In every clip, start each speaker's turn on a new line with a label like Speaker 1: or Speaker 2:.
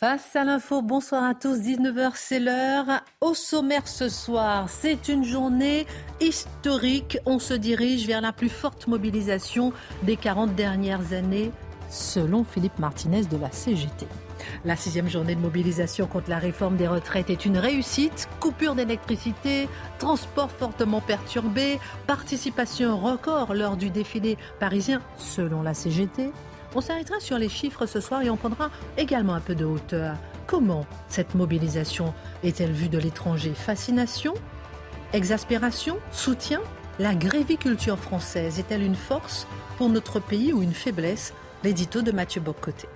Speaker 1: Face à l'info, bonsoir à tous, 19h c'est l'heure. Au sommaire ce soir, c'est une journée historique. On se dirige vers la plus forte mobilisation des 40 dernières années, selon Philippe Martinez de la CGT. La sixième journée de mobilisation contre la réforme des retraites est une réussite. Coupure d'électricité, transport fortement perturbé, participation record lors du défilé parisien, selon la CGT. On s'arrêtera sur les chiffres ce soir et on prendra également un peu de hauteur. Comment cette mobilisation est-elle vue de l'étranger? Fascination? Exaspération? Soutien? La gréviculture française est-elle une force pour notre pays ou une faiblesse? L'édito de Mathieu Boccoté.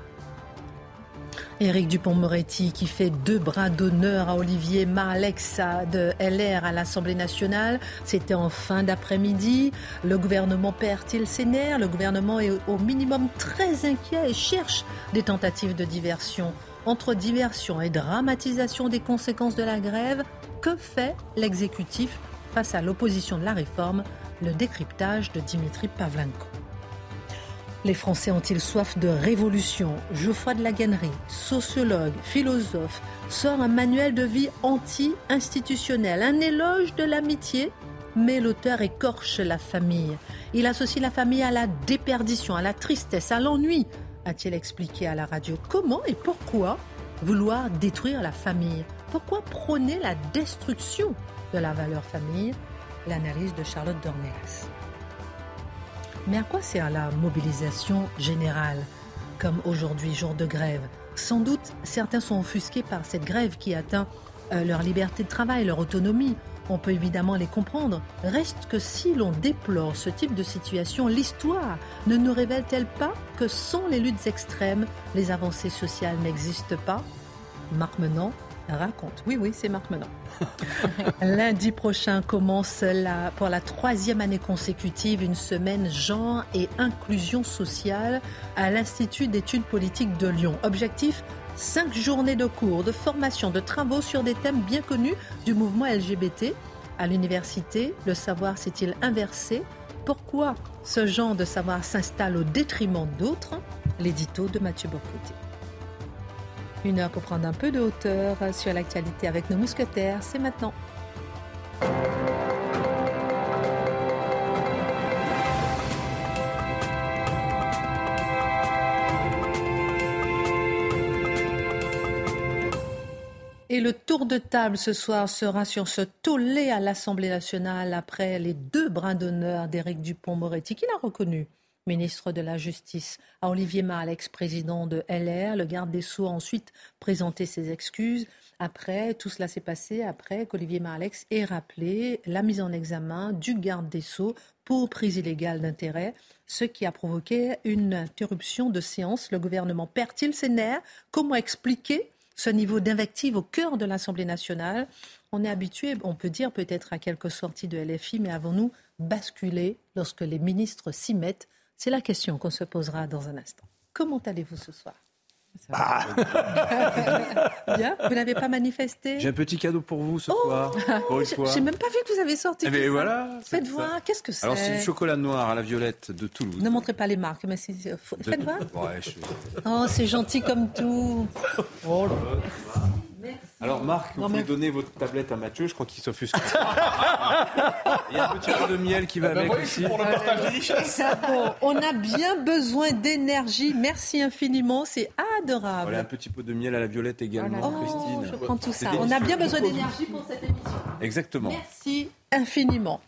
Speaker 1: Éric Dupont-Moretti qui fait deux bras d'honneur à Olivier Marlexa de LR à l'Assemblée nationale. C'était en fin d'après-midi. Le gouvernement perd-il ses nerfs? Le gouvernement est au minimum très inquiet et cherche des tentatives de diversion. Entre diversion et dramatisation des conséquences de la grève, que fait l'exécutif face à l'opposition de la réforme? Le décryptage de Dimitri Pavlenko. Les Français ont-ils soif de révolution? Geoffroy de la Gannerie, sociologue, philosophe, sort un manuel de vie anti-institutionnel, un éloge de l'amitié, mais l'auteur écorche la famille. Il associe la famille à la déperdition, à la tristesse, à l'ennui, a-t-il expliqué à la radio. Comment et pourquoi vouloir détruire la famille? Pourquoi prôner la destruction de la valeur famille? L'analyse de Charlotte Dornelas. Mais à quoi sert la mobilisation générale, comme aujourd'hui, jour de grève? Sans doute, certains sont offusqués par cette grève qui atteint euh, leur liberté de travail, leur autonomie. On peut évidemment les comprendre. Reste que si l'on déplore ce type de situation, l'histoire ne nous révèle-t-elle pas que sans les luttes extrêmes, les avancées sociales n'existent pas? Marc raconte. Oui, oui, c'est Marc Menant. Lundi prochain commence la, pour la troisième année consécutive une semaine genre et inclusion sociale à l'Institut d'études politiques de Lyon. Objectif cinq journées de cours, de formation, de travaux sur des thèmes bien connus du mouvement LGBT. À l'université, le savoir s'est-il inversé? Pourquoi ce genre de savoir s'installe au détriment d'autres? L'édito de Mathieu Bocoté. Une heure pour prendre un peu de hauteur sur l'actualité avec nos mousquetaires, c'est maintenant. Et le tour de table ce soir sera sur ce tollé à l'Assemblée nationale après les deux bras d'honneur d'Éric Dupont-Moretti, qu'il a reconnu? Ministre de la Justice, à Olivier Marlex, président de LR. Le garde des Sceaux a ensuite présenté ses excuses. Après, tout cela s'est passé après qu'Olivier Marlex ait rappelé la mise en examen du garde des Sceaux pour prise illégale d'intérêt, ce qui a provoqué une interruption de séance. Le gouvernement perd-il ses nerfs? Comment expliquer ce niveau d'invective au cœur de l'Assemblée nationale? On est habitué, on peut dire peut-être à quelques sorties de LFI, mais avons-nous basculé lorsque les ministres s'y mettent? C'est la question qu'on se posera dans un instant. Comment allez-vous ce soir?
Speaker 2: Ah.
Speaker 1: Bien, vous n'avez pas manifesté?
Speaker 2: J'ai un petit cadeau pour vous ce
Speaker 1: oh
Speaker 2: soir.
Speaker 1: J'ai même pas vu que vous avez sorti.
Speaker 2: Mais eh ben, voilà.
Speaker 1: Faites voir, qu'est-ce que c'est
Speaker 2: Alors c'est du chocolat noir à la violette de Toulouse.
Speaker 1: Ne montrez pas les marques, mais euh, faites voir.
Speaker 2: Ouais,
Speaker 1: Oh, c'est gentil comme tout. Oh Merci.
Speaker 2: Alors Marc, vous
Speaker 1: Non,
Speaker 2: pouvez
Speaker 1: mais-
Speaker 2: donner votre tablette à Mathieu, je crois qu'il s'offusque. Il y a un petit peu de miel qui va
Speaker 3: Ben
Speaker 2: avec
Speaker 3: voyez,
Speaker 2: aussi.
Speaker 3: c'est pour le partage des richesses.
Speaker 1: Bon, on a bien besoin d'énergie. Merci infiniment, c'est adorable.
Speaker 2: Voilà un petit pot de miel à la violette également,
Speaker 1: Oh,
Speaker 2: Christine.
Speaker 1: je prends tout ça. On a bien besoin d'énergie pour cette émission.
Speaker 2: Exactement.
Speaker 1: Merci infiniment.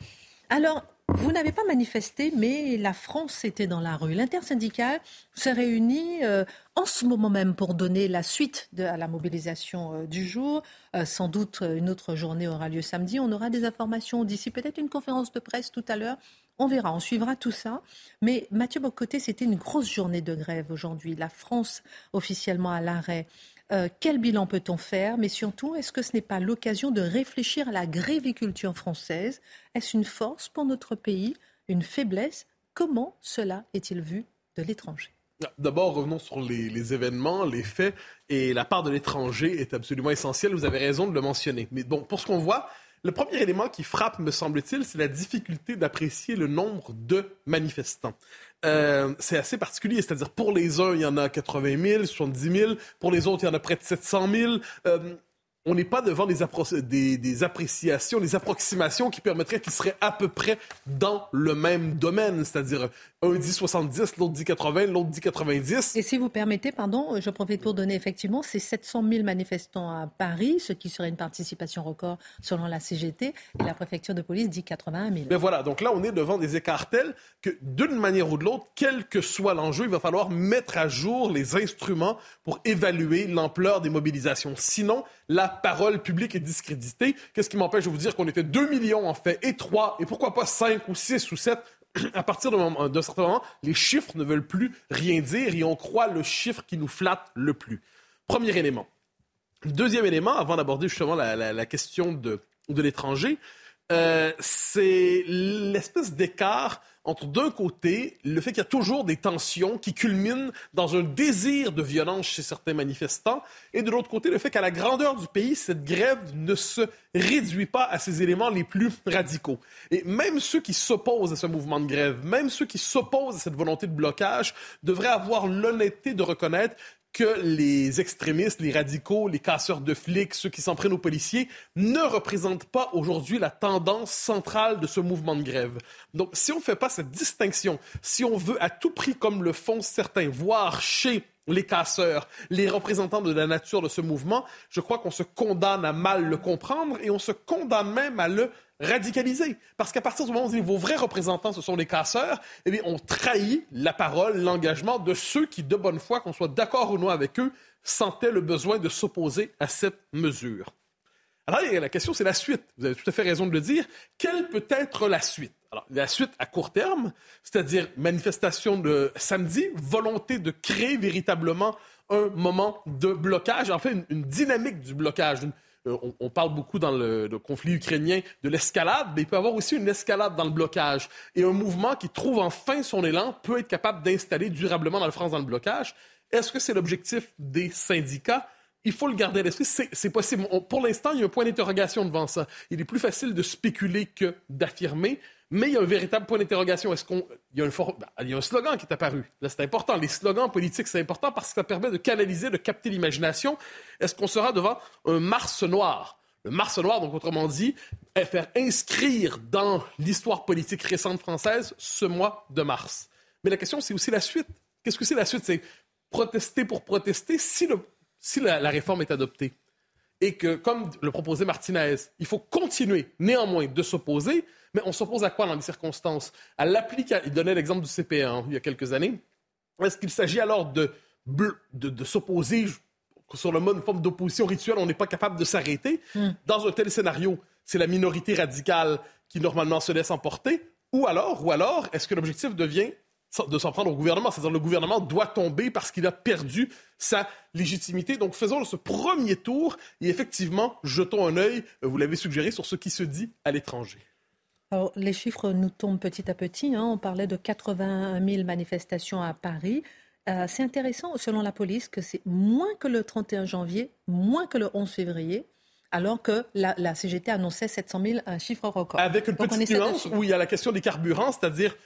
Speaker 1: Alors, vous n'avez pas manifesté, mais la France était dans la rue. L'intersyndicale se réunit euh, en ce moment même pour donner la suite à la mobilisation euh, du jour. Euh, sans doute, euh, une autre journée aura lieu samedi. On aura des informations d'ici, peut-être une conférence de presse tout à l'heure. On verra, on suivra tout ça. Mais Mathieu Bocoté, c'était une grosse journée de grève aujourd'hui. La France officiellement à l'arrêt. Euh, quel bilan peut-on faire? Mais surtout, est-ce que ce n'est pas l'occasion de réfléchir à la gréviculture française? Est-ce une force pour notre pays? Une faiblesse? Comment cela est-il vu de l'étranger?
Speaker 3: D'abord, revenons sur les, les événements, les faits, et la part de l'étranger est absolument essentielle. Vous avez raison de le mentionner. Mais bon, pour ce qu'on voit, le premier élément qui frappe, me semble-t-il, c'est la difficulté d'apprécier le nombre de manifestants. Euh, c'est assez particulier, c'est-à-dire pour les uns, il y en a 80 000, 70 000, pour les autres, il y en a près de 700 000. Euh, on n'est pas devant des, appro- des, des appréciations, des approximations qui permettraient qu'ils seraient à peu près dans le même domaine, c'est-à-dire un dit 70, l'autre dit 80, l'autre dit 90.
Speaker 1: Et si vous permettez, pardon, je profite pour donner effectivement ces 700 000 manifestants à Paris, ce qui serait une participation record selon la CGT, et la préfecture de police dit 81 000.
Speaker 3: Mais voilà, donc là, on est devant des écarts tels que d'une manière ou de l'autre, quel que soit l'enjeu, il va falloir mettre à jour les instruments pour évaluer l'ampleur des mobilisations. Sinon, la parole publique est discréditée. Qu'est-ce qui m'empêche de vous dire qu'on était 2 millions en fait, et 3, et pourquoi pas 5 ou 6 ou 7 à partir d'un certain moment, les chiffres ne veulent plus rien dire et on croit le chiffre qui nous flatte le plus. Premier élément. Deuxième élément, avant d'aborder justement la, la- la question de, de l'étranger, euh, c'est l'espèce d'écart entre d'un côté le fait qu'il y a toujours des tensions qui culminent dans un désir de violence chez certains manifestants et de l'autre côté le fait qu'à la grandeur du pays, cette grève ne se réduit pas à ces éléments les plus radicaux. Et même ceux qui s'opposent à ce mouvement de grève, même ceux qui s'opposent à cette volonté de blocage, devraient avoir l'honnêteté de reconnaître que les extrémistes, les radicaux, les casseurs de flics, ceux qui s'en prennent aux policiers, ne représentent pas aujourd'hui la tendance centrale de ce mouvement de grève. Donc, si on ne fait pas cette distinction, si on veut à tout prix, comme le font certains, voir chez les casseurs, les représentants de la nature de ce mouvement, je crois qu'on se condamne à mal le comprendre et on se condamne même à le radicaliser. Parce qu'à partir du moment où on vos vrais représentants, ce sont les casseurs, eh bien, on trahit la parole, l'engagement de ceux qui, de bonne foi, qu'on soit d'accord ou non avec eux, sentaient le besoin de s'opposer à cette mesure. Alors, la question, c'est la suite. Vous avez tout à fait raison de le dire. Quelle peut être la suite? Alors, la suite à court terme, c'est-à-dire manifestation de samedi, volonté de créer véritablement un moment de blocage, en fait, une, une dynamique du blocage. Une- on, on parle beaucoup dans le, conflit ukrainien de l'escalade, mais il peut y avoir aussi une escalade dans le blocage. Et un mouvement qui trouve enfin son élan peut être capable d'installer durablement dans la France dans le blocage. Est-ce que c'est l'objectif des syndicats? Il faut le garder à l'esprit. C'est possible. Pour l'instant, il y a un point d'interrogation devant ça. Il est plus facile de spéculer que d'affirmer, mais il y a un véritable point d'interrogation. Est-ce qu'on, il y a un for- ben, il y a un slogan qui est apparu. Là, c'est important. Les slogans politiques, c'est important parce que ça permet de canaliser, de capter l'imagination. Est-ce qu'on sera devant un Mars noir? Le Mars noir, donc autrement dit, est faire inscrire dans l'histoire politique récente française ce mois de mars. Mais la question, c'est aussi la suite. Qu'est-ce que c'est la suite? C'est protester pour protester si, le, si la réforme est adoptée. Et que, comme le proposait Martinez, il faut continuer néanmoins de s'opposer, mais on s'oppose à quoi dans les circonstances? À l'application. Il donnait l'exemple du CPA hein, il y a quelques années. Est-ce qu'il s'agit alors de, de, de s'opposer sur le mode, une forme d'opposition rituelle, on n'est pas capable de s'arrêter? Dans un tel scénario, c'est la minorité radicale qui normalement se laisse emporter? Ou alors, ou alors, est-ce que l'objectif devient de s'en prendre au gouvernement. C'est-à-dire le gouvernement doit tomber parce qu'il a perdu sa légitimité. Donc faisons ce premier tour et effectivement, jetons un œil, euh, vous l'avez suggéré, sur ce qui se dit à l'étranger.
Speaker 1: Alors, les chiffres nous tombent petit à petit. hein. On parlait de 81 000 manifestations à Paris. Euh, c'est intéressant, selon la police, que c'est moins que le 31 janvier, moins que le 11 février, alors que la, la CGT annonçait 700 000, un chiffre record.
Speaker 3: Avec une
Speaker 1: Donc, on
Speaker 3: petite nuance où il y a la question des carburants, c'est-à-dire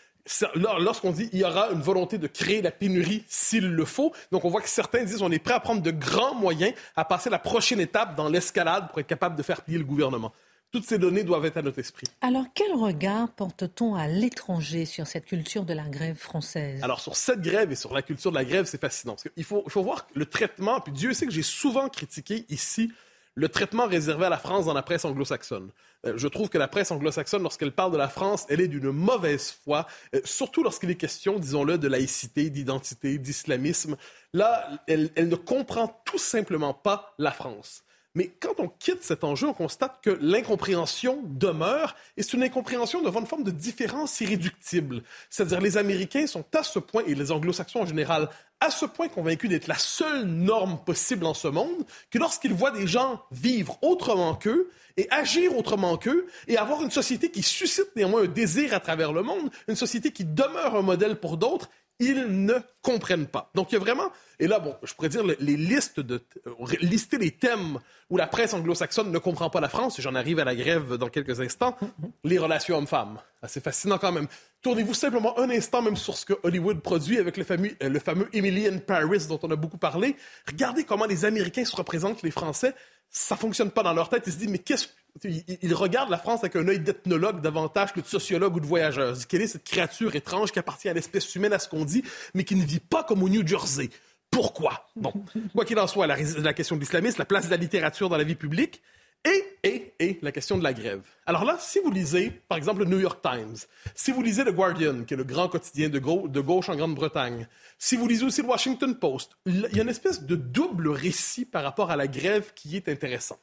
Speaker 3: lorsqu'on dit il y aura une volonté de créer la pénurie s'il le faut. Donc on voit que certains disent on est prêt à prendre de grands moyens à passer la prochaine étape dans l'escalade pour être capable de faire plier le gouvernement. Toutes ces données doivent être à notre esprit.
Speaker 1: Alors, quel regard porte-t-on à l'étranger sur cette culture de la grève française?
Speaker 3: Alors, sur cette grève et sur la culture de la grève, c'est fascinant. Parce il, faut, il faut voir le traitement, puis Dieu sait que j'ai souvent critiqué ici le traitement réservé à la France dans la presse anglo-saxonne. Euh, je trouve que la presse anglo-saxonne, lorsqu'elle parle de la France, elle est d'une mauvaise foi, euh, surtout lorsqu'il est question, disons-le, de laïcité, d'identité, d'islamisme. Là, elle, elle ne comprend tout simplement pas la France. Mais quand on quitte cet enjeu, on constate que l'incompréhension demeure et c'est une incompréhension devant une forme de différence irréductible. C'est-à-dire les Américains sont à ce point, et les Anglo-Saxons en général, à ce point convaincus d'être la seule norme possible en ce monde, que lorsqu'ils voient des gens vivre autrement qu'eux et agir autrement qu'eux et avoir une société qui suscite néanmoins un désir à travers le monde, une société qui demeure un modèle pour d'autres, ils ne comprennent pas. Donc, il y a vraiment, et là, bon, je pourrais dire les listes de, euh, lister les thèmes où la presse anglo-saxonne ne comprend pas la France, et j'en arrive à la grève dans quelques instants, les relations hommes-femmes. C'est fascinant quand même. Tournez-vous simplement un instant même sur ce que Hollywood produit avec le fameux, euh, le fameux Emily in Paris dont on a beaucoup parlé. Regardez comment les Américains se représentent les Français. Ça fonctionne pas dans leur tête. Ils se disent, mais qu'est-ce il, regarde la France avec un œil d'ethnologue davantage que de sociologue ou de voyageur. quelle est cette créature étrange qui appartient à l'espèce humaine, à ce qu'on dit, mais qui ne vit pas comme au New Jersey? Pourquoi? Bon, quoi qu'il en soit, la, question de l'islamisme, la place de la littérature dans la vie publique, et, et, et la question de la grève. Alors là, si vous lisez, par exemple, le New York Times, si vous lisez le Guardian, qui est le grand quotidien de gauche en Grande-Bretagne, si vous lisez aussi le Washington Post, il y a une espèce de double récit par rapport à la grève qui est intéressant.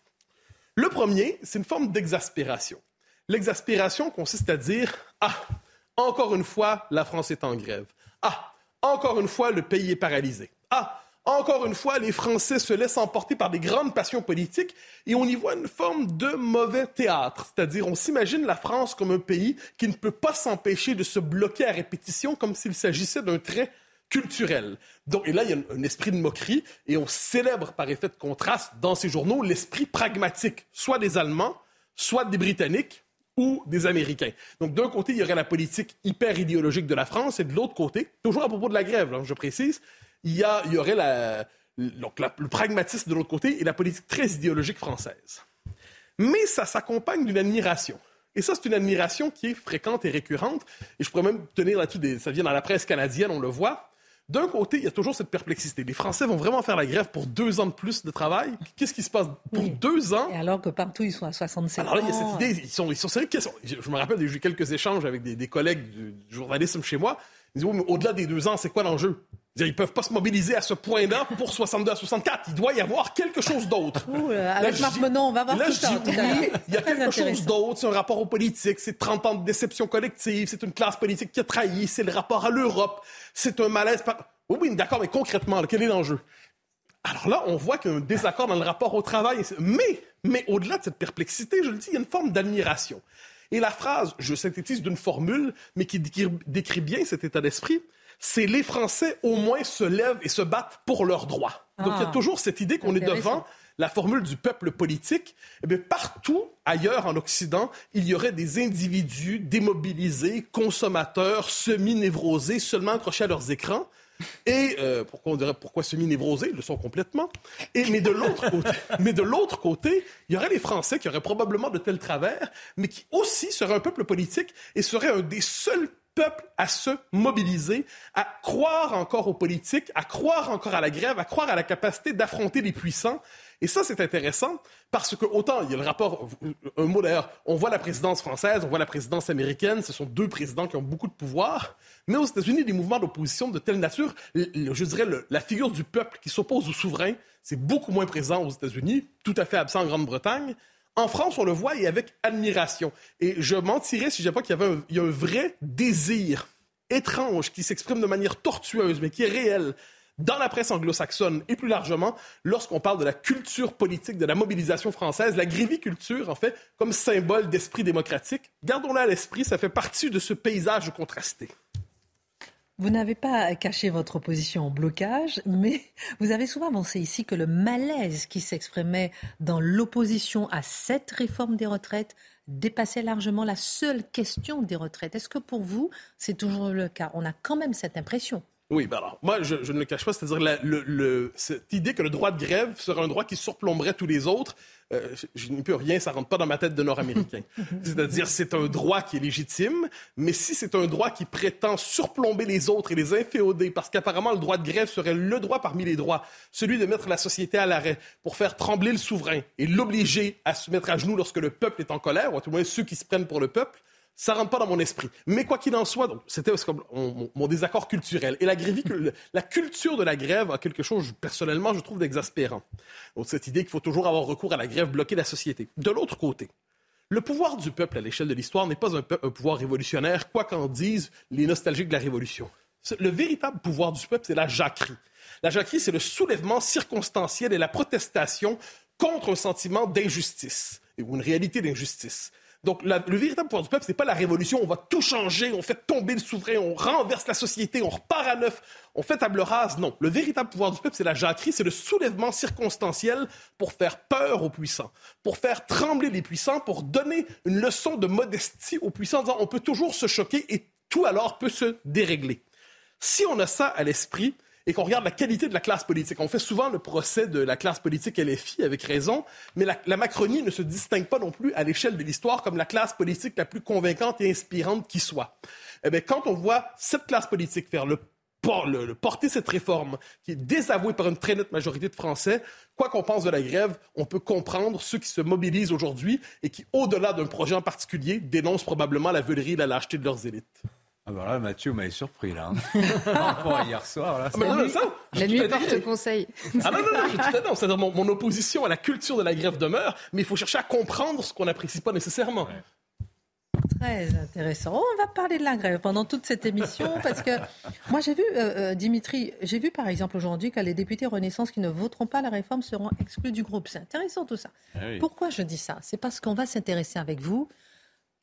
Speaker 3: Le premier, c'est une forme d'exaspération. L'exaspération consiste à dire Ah, encore une fois, la France est en grève. Ah, encore une fois, le pays est paralysé. Ah, encore une fois, les Français se laissent emporter par des grandes passions politiques et on y voit une forme de mauvais théâtre. C'est-à-dire, on s'imagine la France comme un pays qui ne peut pas s'empêcher de se bloquer à répétition comme s'il s'agissait d'un trait culturel. Donc, et là, il y a un, esprit de moquerie et on célèbre par effet de contraste dans ces journaux l'esprit pragmatique, soit des Allemands, soit des Britanniques ou des Américains. Donc, d'un côté, il y aurait la politique hyper idéologique de la France et de l'autre côté, toujours à propos de la grève, je précise, il y, a, il y aurait la, donc le pragmatisme de l'autre côté et la politique très idéologique française. Mais ça s'accompagne d'une admiration. Et ça, c'est une admiration qui est fréquente et récurrente. Et je pourrais même tenir là-dessus, ça vient dans la presse canadienne, on le voit. D'un côté, il y a toujours cette perplexité. Les Français vont vraiment faire la grève pour deux ans de plus de travail. Qu'est-ce qui se passe pour deux ans?
Speaker 1: Et alors que partout, ils sont à 67
Speaker 3: ans. Alors là, il y a cette idée, ils sont, ils sont sérieux. Je me rappelle, j'ai eu quelques échanges avec des, collègues du, journalisme chez moi. Ils disent, mais au-delà des deux ans, c'est quoi l'enjeu? Ils ne peuvent pas se mobiliser à ce point-là pour 62 à 64. Il doit y avoir quelque chose d'autre.
Speaker 1: avec Marc Menon, on va voir tout ça.
Speaker 3: il y a quelque chose d'autre. C'est un rapport aux politiques. C'est 30 ans de déception collective. C'est une classe politique qui a trahi. C'est le rapport à l'Europe. C'est un malaise. Oui, oui, d'accord, mais concrètement, quel est l'enjeu? Alors là, on voit qu'il y a un désaccord dans le rapport au travail. Mais, mais au-delà de cette perplexité, je le dis, il y a une forme d'admiration. Et la phrase, je synthétise d'une formule, mais qui décrit bien cet état d'esprit, c'est les Français au moins se lèvent et se battent pour leurs droits. Donc il y a ah. toujours cette idée qu'on est devant la formule du peuple politique, eh bien, partout ailleurs en Occident, il y aurait des individus démobilisés, consommateurs, semi-névrosés, seulement accrochés à leurs écrans. Et euh, pourquoi on dirait pourquoi semi-névrosés? Ils le sont complètement. Et, mais de l'autre côté, mais de l'autre côté, il y aurait les Français qui auraient probablement de tels travers, mais qui aussi seraient un peuple politique et seraient un des seuls peuple à se mobiliser, à croire encore aux politiques, à croire encore à la grève, à croire à la capacité d'affronter les puissants. Et ça, c'est intéressant parce que autant il y a le rapport, un mot d'ailleurs, on voit la présidence française, on voit la présidence américaine, ce sont deux présidents qui ont beaucoup de pouvoir, mais aux États-Unis, des mouvements d'opposition de telle nature, je dirais la figure du peuple qui s'oppose au souverain, c'est beaucoup moins présent aux États-Unis, tout à fait absent en Grande-Bretagne. En France, on le voit et avec admiration. Et je mentirais si je pas qu'il y avait un, a un vrai désir étrange qui s'exprime de manière tortueuse, mais qui est réel dans la presse anglo-saxonne et plus largement lorsqu'on parle de la culture politique, de la mobilisation française, la gréviculture, en fait, comme symbole d'esprit démocratique. Gardons-la à l'esprit, ça fait partie de ce paysage contrasté.
Speaker 1: Vous n'avez pas caché votre opposition au blocage, mais vous avez souvent avancé ici que le malaise qui s'exprimait dans l'opposition à cette réforme des retraites dépassait largement la seule question des retraites. Est-ce que pour vous, c'est toujours le cas? On a quand même cette impression.
Speaker 3: Oui, ben alors, moi, je, ne le cache pas, c'est-à-dire le, cette idée que le droit de grève serait un droit qui surplomberait tous les autres, euh, je, n'y peux rien, ça rentre pas dans ma tête de Nord-Américain. c'est-à-dire, c'est un droit qui est légitime, mais si c'est un droit qui prétend surplomber les autres et les inféoder, parce qu'apparemment, le droit de grève serait le droit parmi les droits, celui de mettre la société à l'arrêt pour faire trembler le souverain et l'obliger à se mettre à genoux lorsque le peuple est en colère, ou à tout le moins ceux qui se prennent pour le peuple, ça rentre pas dans mon esprit. Mais quoi qu'il en soit, c'était mon, désaccord culturel. Et la, la culture de la grève a quelque chose, personnellement, je trouve d'exaspérant. Cette idée qu'il faut toujours avoir recours à la grève, bloquer la société. De l'autre côté, le pouvoir du peuple à l'échelle de l'histoire n'est pas un, un, pouvoir révolutionnaire, quoi qu'en disent les nostalgiques de la Révolution. Le véritable pouvoir du peuple, c'est la jacquerie. La jacquerie, c'est le soulèvement circonstanciel et la protestation contre un sentiment d'injustice, ou une réalité d'injustice. Donc, le véritable pouvoir du peuple, ce n'est pas la révolution, on va tout changer, on fait tomber le souverain, on renverse la société, on repart à neuf, on fait table rase. Non, le véritable pouvoir du peuple, c'est la jacquerie, c'est le soulèvement circonstanciel pour faire peur aux puissants, pour faire trembler les puissants, pour donner une leçon de modestie aux puissants en disant on peut toujours se choquer et tout alors peut se dérégler. Si on a ça à l'esprit, et qu'on regarde la qualité de la classe politique. On fait souvent le procès de la classe politique LFI avec raison, mais la, Macronie ne se distingue pas non plus à l'échelle de l'histoire comme la classe politique la plus convaincante et inspirante qui soit. Eh bien, quand on voit cette classe politique faire le porter cette réforme qui est désavouée par une très nette majorité de Français, quoi qu'on pense de la grève, on peut comprendre ceux qui se mobilisent aujourd'hui et qui, au-delà d'un projet en particulier, dénoncent probablement la veulerie et la lâcheté de leurs élites.
Speaker 4: Ah bah là, Mathieu m'avait surpris là. Hein. Par rapport à hier soir. Là,
Speaker 5: ah bah ça, la nuit porte conseil.
Speaker 3: Ah non, non, non, je suis tout à C'est-à-dire mon, mon, opposition à la culture de la grève demeure, mais il faut chercher à comprendre ce qu'on n'apprécie pas nécessairement.
Speaker 1: Très intéressant. on va parler de la grève pendant toute cette émission parce que moi j'ai vu, euh, euh, Dimitri, j'ai vu par exemple aujourd'hui que les députés Renaissance qui ne voteront pas la réforme seront exclus du groupe. C'est intéressant tout ça. Ah Pourquoi je dis ça? C'est parce qu'on va s'intéresser avec vous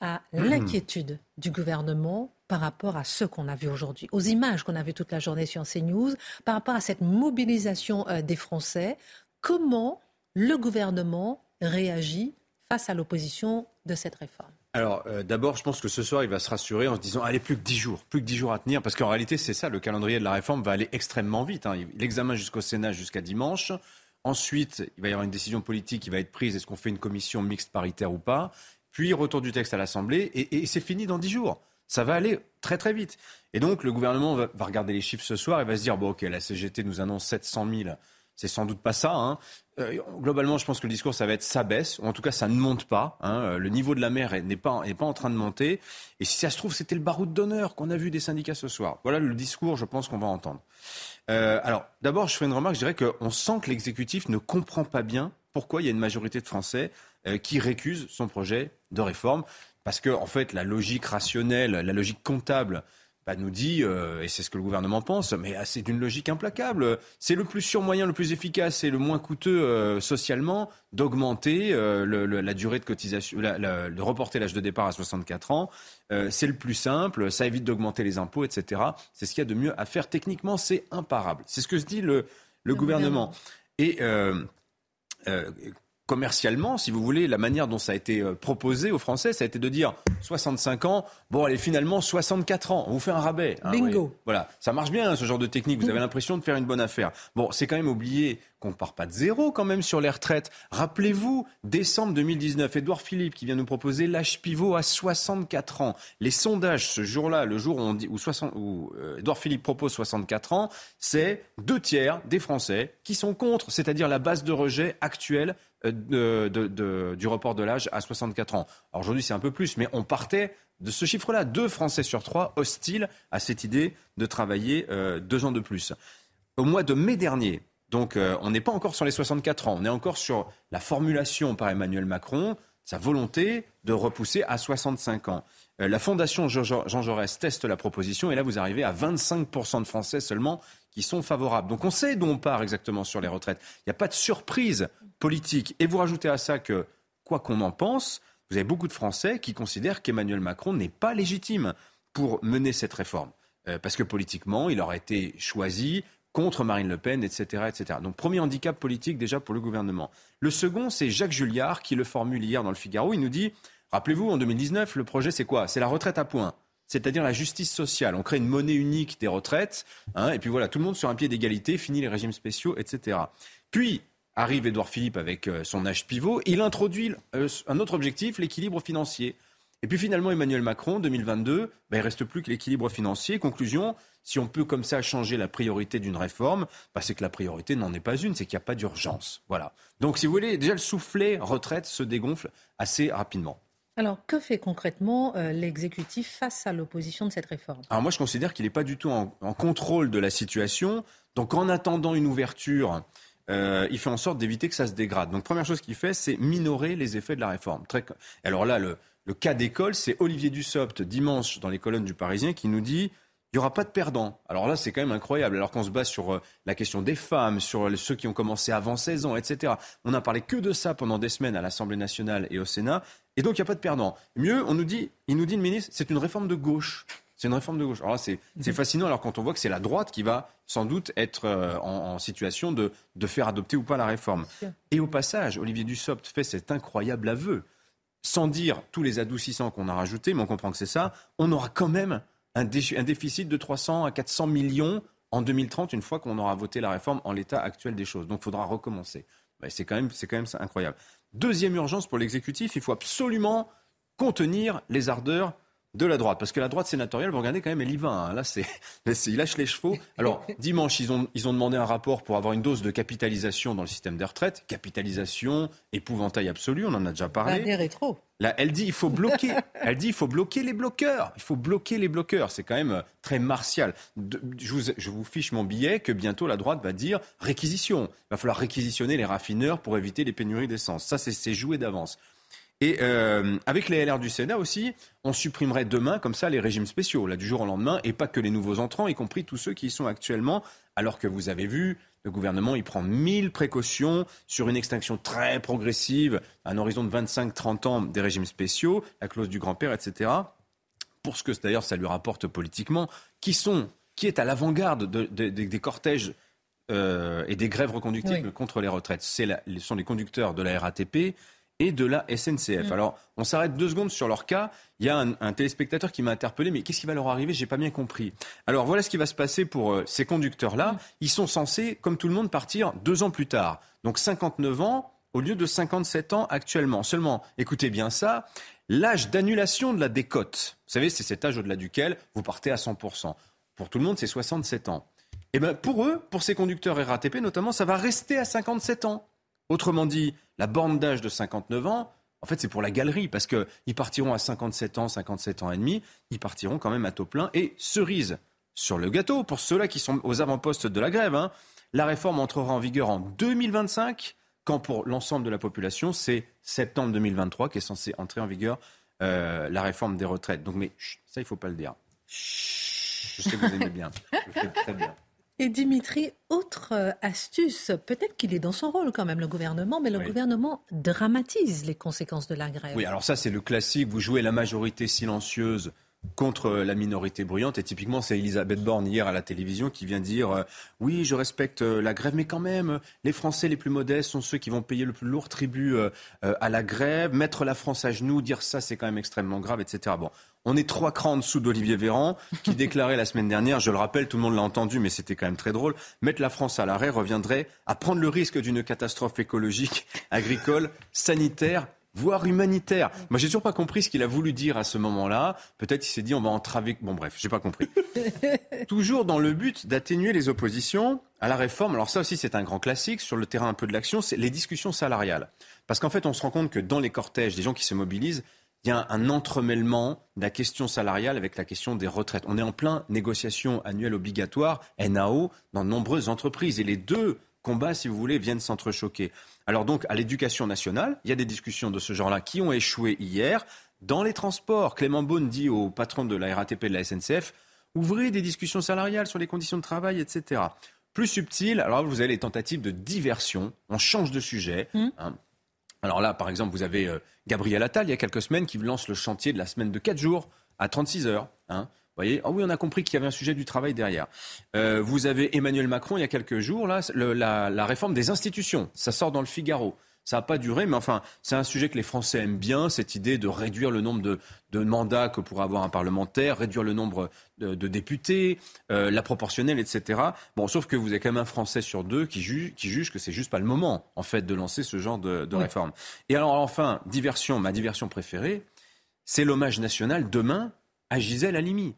Speaker 1: à l'inquiétude du gouvernement par rapport à ce qu'on a vu aujourd'hui, aux images qu'on a vues toute la journée sur CNews, par rapport à cette mobilisation euh, des Français. Comment le gouvernement réagit face à l'opposition de cette réforme?
Speaker 4: Alors, euh, d'abord, je pense que ce soir, il va se rassurer en se disant, allez, plus que 10 jours, plus que 10 jours à tenir, parce qu'en réalité, c'est ça, le calendrier de la réforme va aller extrêmement vite. Hein. L'examen jusqu'au Sénat jusqu'à dimanche. Ensuite, il va y avoir une décision politique qui va être prise, est-ce qu'on fait une commission mixte paritaire ou pas? Puis, retour du texte à l'Assemblée, et, et c'est fini dans 10 jours. Ça va aller très très vite. Et donc le gouvernement va, regarder les chiffres ce soir et va se dire, bon ok, la CGT nous annonce 700 000. C'est sans doute pas ça. Hein. Euh, globalement, je pense que le discours, ça va être ça baisse, ou en tout cas, ça ne monte pas. Hein. Euh, le niveau de la mer n'est pas, pas en train de monter. Et si ça se trouve, c'était le baroud d'honneur qu'on a vu des syndicats ce soir. Voilà le discours, je pense qu'on va entendre. Euh, alors, d'abord, je fais une remarque, je dirais qu'on sent que l'exécutif ne comprend pas bien pourquoi il y a une majorité de Français qui récusent son projet de réforme. Parce que, en fait, la logique rationnelle, la logique comptable, bah, nous dit, euh, et c'est ce que le gouvernement pense, mais ah, c'est d'une logique implacable. C'est le plus sûr moyen, le plus efficace et le moins coûteux euh, socialement d'augmenter euh, la durée de cotisation, de reporter l'âge de départ à 64 ans. c'est le plus simple, ça évite d'augmenter les impôts, etc. C'est ce qu'il y a de mieux à faire. Techniquement, c'est imparable. C'est ce que se dit le, le, gouvernement. Et commercialement, si vous voulez, la manière dont ça a été euh, proposé aux Français, ça a été de dire 65 ans, bon, allez, finalement 64 ans, on vous fait un rabais.
Speaker 1: Hein, Bingo.
Speaker 4: Voilà, ça marche bien ce genre de technique, vous avez l'impression de faire une bonne affaire. Bon, c'est quand même oublié qu'on ne part pas de zéro quand même sur les retraites. Rappelez-vous, décembre 2019, Édouard Philippe qui vient nous proposer l'âge pivot à 64 ans. Les sondages ce jour-là, le jour où, on dit, où, 60, où euh, Philippe propose 64 ans, c'est deux tiers des Français qui sont contre, c'est-à-dire la base de rejet actuelle euh, du report de l'âge à 64 ans. Aujourd'hui, c'est un peu plus, mais on partait de ce chiffre-là. Deux Français sur trois hostiles à cette idée de travailler euh, deux ans de plus. Au mois de mai dernier, donc euh, on n'est pas encore sur les 64 ans, on est encore sur la formulation par Emmanuel Macron, sa volonté de repousser à 65 ans. la Fondation Jean Jaurès teste la proposition et là vous arrivez à 25% de Français seulement qui sont favorables. Donc on sait d'où on part exactement sur les retraites. Il n'y a pas de surprise politique. Et vous rajoutez à ça que, quoi qu'on en pense, vous avez beaucoup de Français qui considèrent qu'Emmanuel Macron n'est pas légitime pour mener cette réforme. euh, parce que politiquement, il aurait été choisi contre Marine Le Pen, etc., etc. Donc premier handicap politique déjà pour le gouvernement. Le second, c'est Jacques Julliard qui le formule hier dans le Figaro. Il nous dit, rappelez-vous, en 2019, le projet c'est quoi? C'est la retraite à points c'est-à-dire la justice sociale. On crée une monnaie unique des retraites, hein, et puis voilà, tout le monde sur un pied d'égalité, fini les régimes spéciaux, etc. Puis arrive Édouard Philippe avec euh, son âge pivot, il introduit euh, un autre objectif, l'équilibre financier. Et puis finalement, Emmanuel Macron, 2022, ben, il reste plus que l'équilibre financier. Conclusion, si on peut comme ça changer la priorité d'une réforme, ben, c'est que la priorité n'en est pas une, c'est qu'il n'y a pas d'urgence. Voilà. Donc si vous voulez, déjà le soufflet retraite se dégonfle assez rapidement.
Speaker 1: Alors, que fait concrètement euh, l'exécutif face à l'opposition de cette réforme?
Speaker 4: Alors moi, je considère qu'il n'est pas du tout en, contrôle de la situation. Donc, en attendant une ouverture, euh, il fait en sorte d'éviter que ça se dégrade. Donc, première chose qu'il fait, c'est minorer les effets de la réforme. Très... Alors là, le, cas d'école, c'est Olivier Dussopt, dimanche, dans les colonnes du Parisien, qui nous dit il n'y aura pas de perdants. Alors là, c'est quand même incroyable. Alors qu'on se base sur euh, la question des femmes, sur ceux qui ont commencé avant 16 ans, etc. On n'a parlé que de ça pendant des semaines à l'Assemblée nationale et au Sénat. Et donc, il n'y a pas de perdants. Mieux, on nous dit, il nous dit le ministre, c'est une réforme de gauche. C'est une réforme de gauche. Alors là, c'est mhm. fascinant. Alors quand on voit que c'est la droite qui va sans doute être euh, en, situation de, de, faire adopter ou pas la réforme. Et au passage, Olivier Dussopt fait cet incroyable aveu sans dire tous les adoucissants qu'on a rajoutés, mais on comprend que c'est ça, on aura quand même un, déficit de 300 à 400 millions en 2030, une fois qu'on aura voté la réforme en l'état actuel des choses. Donc il faudra recommencer. c'est quand, même, quand même incroyable. Deuxième urgence pour l'exécutif, il faut absolument contenir les ardeurs de la droite. Parce que la droite sénatoriale, vous regardez quand même, elle y va. Hein. Là, c'est, il lâche les chevaux. Alors, dimanche, ils ont, ils ont demandé un rapport pour avoir une dose de capitalisation dans le système des retraites. Capitalisation, épouvantail absolu, on en a déjà parlé.
Speaker 1: Bah, rétro.
Speaker 4: Là, elle dit il faut bloquer. Elle dit il faut bloquer les bloqueurs. Il faut bloquer les bloqueurs. C'est quand même euh, très martial. je, vous, je vous fiche mon billet que bientôt la droite va dire réquisition. Il va falloir réquisitionner les raffineurs pour éviter les pénuries d'essence. Ça, c'est joué d'avance. Et euh, avec les LR du Sénat aussi, on supprimerait demain comme ça les régimes spéciaux, là du jour au lendemain, et pas que les nouveaux entrants, y compris tous ceux qui y sont actuellement, alors que vous avez vu, le gouvernement, il prend mille précautions sur une extinction très progressive, à un horizon de 25-30 ans des régimes spéciaux, la clause du grand-père, etc. Pour ce que d'ailleurs ça lui rapporte politiquement, qui sont, qui est à l'avant-garde des cortèges euh, et des grèves reconductibles contre les retraites. Ce sont les conducteurs de la RATP, et de la SNCF. Mm. Alors, on s'arrête deux secondes sur leur cas. Il y a un, téléspectateur qui m'a interpellé, mais qu'est-ce qui va leur arriver? J'ai pas bien compris. Alors, voilà ce qui va se passer pour euh, ces conducteurs-là. Mm. Ils sont censés, comme tout le monde, partir deux ans plus tard. Donc, 59 ans au lieu de 57 ans actuellement. Seulement, écoutez bien ça, l'âge d'annulation de la décote, vous savez, c'est cet âge au-delà duquel vous partez à 100%. Pour tout le monde, c'est 67 ans. Et eh bien, pour eux, pour ces conducteurs RATP notamment, ça va rester à 57 ans. Autrement dit, la borne d'âge de 59 ans, en fait, c'est pour la galerie, parce qu'ils partiront à 57 ans, 57 ans et demi, ils partiront quand même à taux plein. Et cerise sur le gâteau, pour ceux-là qui sont aux avant-postes de la grève, hein, la réforme entrera en vigueur en 2025, quand pour l'ensemble de la population, c'est septembre 2023 qui est censé entrer en vigueur euh, la réforme des retraites. Donc, mais ça, il ne faut pas le dire. je sais que vous aimez bien. Très bien.
Speaker 1: Et Dimitri, autre euh, astuce, peut-être qu'il est dans son rôle quand même, le gouvernement, mais le gouvernement dramatise les conséquences de la grève.
Speaker 4: Oui, alors ça c'est le classique, vous jouez la majorité silencieuse contre la minorité bruyante. Et typiquement, c'est Elisabeth Borne hier à la télévision qui vient dire euh, oui, je respecte euh, la grève, mais quand même, les Français les plus modestes sont ceux qui vont payer le plus lourd tribut à la grève. Mettre la France à genoux, dire ça, c'est quand même extrêmement grave, etc. Bon, on est trois crans en dessous d'Olivier Véran, qui déclarait la semaine dernière, je le rappelle, tout le monde l'a entendu, mais c'était quand même très drôle, mettre la France à l'arrêt reviendrait à prendre le risque d'une catastrophe écologique, agricole, sanitaire voire humanitaire. Moi, j'ai toujours pas compris ce qu'il a voulu dire à ce moment-là. Peut-être il s'est dit on va entraver. Bon, bref, j'ai pas compris. toujours dans le but d'atténuer les oppositions à la réforme. Alors ça aussi, c'est un grand classique sur le terrain un peu de l'action. C'est les discussions salariales. Parce qu'en fait, on se rend compte que dans les cortèges, des gens qui se mobilisent, il y a un entremêlement de la question salariale avec la question des retraites. On est en plein négociation annuelle obligatoire, NAO, dans de nombreuses entreprises. Et les deux combats, si vous voulez, viennent s'entrechoquer. Alors donc, à l'éducation nationale, il y a des discussions de ce genre-là qui ont échoué hier. Dans les transports, Clément Beaune dit au patron de la RATP de la SNCF, ouvrez des discussions salariales sur les conditions de travail, etc. Plus subtil, alors vous avez les tentatives de diversion. On change de sujet. Mmh. Hein. Alors là, par exemple, vous avez euh, Gabriel Attal, il y a quelques semaines, qui lance le chantier de la semaine de 4 jours à 36 heures. Hein. Voyez? Ah oui, on a compris qu'il y avait un sujet du travail derrière. Euh, vous avez Emmanuel Macron, il y a quelques jours, là, la, la réforme des institutions. Ça sort dans le Figaro. Ça n'a pas duré, mais enfin, c'est un sujet que les Français aiment bien, cette idée de réduire le nombre de, mandats que pourrait avoir un parlementaire, réduire le nombre de, députés, euh, la proportionnelle, etc. Bon, sauf que vous avez quand même un Français sur deux qui juge, qui juge que c'est juste pas le moment, en fait, de lancer ce genre de, réforme. Et alors, enfin, diversion, ma diversion préférée, c'est l'hommage national demain à Gisèle Halimi.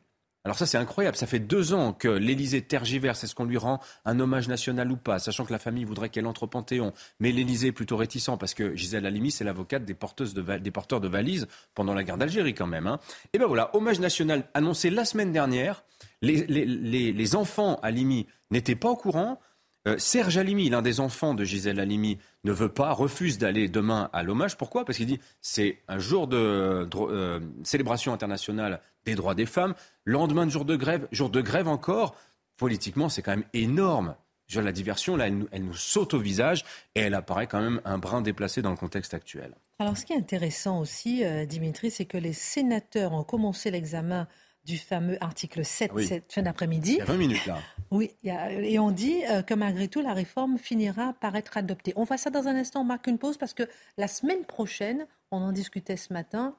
Speaker 4: Alors ça, c'est incroyable. Ça fait deux ans que l'Élysée tergiverse. Est-ce qu'on lui rend un hommage national ou pas? Sachant que la famille voudrait qu'elle entre au Panthéon. Mais l'Élysée est plutôt réticent parce que Gisèle Halimi, c'est l'avocate des, porteurs de valises pendant la guerre d'Algérie quand même. Hein. Et ben voilà, hommage national annoncé la semaine dernière. Les, les enfants Halimi n'étaient pas au courant. Euh, Serge Halimi, l'un des enfants de Gisèle Halimi, ne veut pas, refuse d'aller demain à l'hommage. Pourquoi? Parce qu'il dit c'est un jour de euh, célébration internationale des droits des femmes, lendemain de jour de grève, jour de grève encore. Politiquement, c'est quand même énorme. la diversion, là, elle nous, saute au visage et elle apparaît quand même un brin déplacé dans le contexte actuel.
Speaker 1: Alors, ce qui est intéressant aussi, euh, Dimitri, c'est que les sénateurs ont commencé l'examen du fameux article 7 cette fin d'après-midi.
Speaker 4: Il y a 20 minutes là.
Speaker 1: Oui, et on dit euh, que malgré tout, la réforme finira par être adoptée. On voit ça dans un instant, on marque une pause parce que la semaine prochaine, on en discutait ce matin,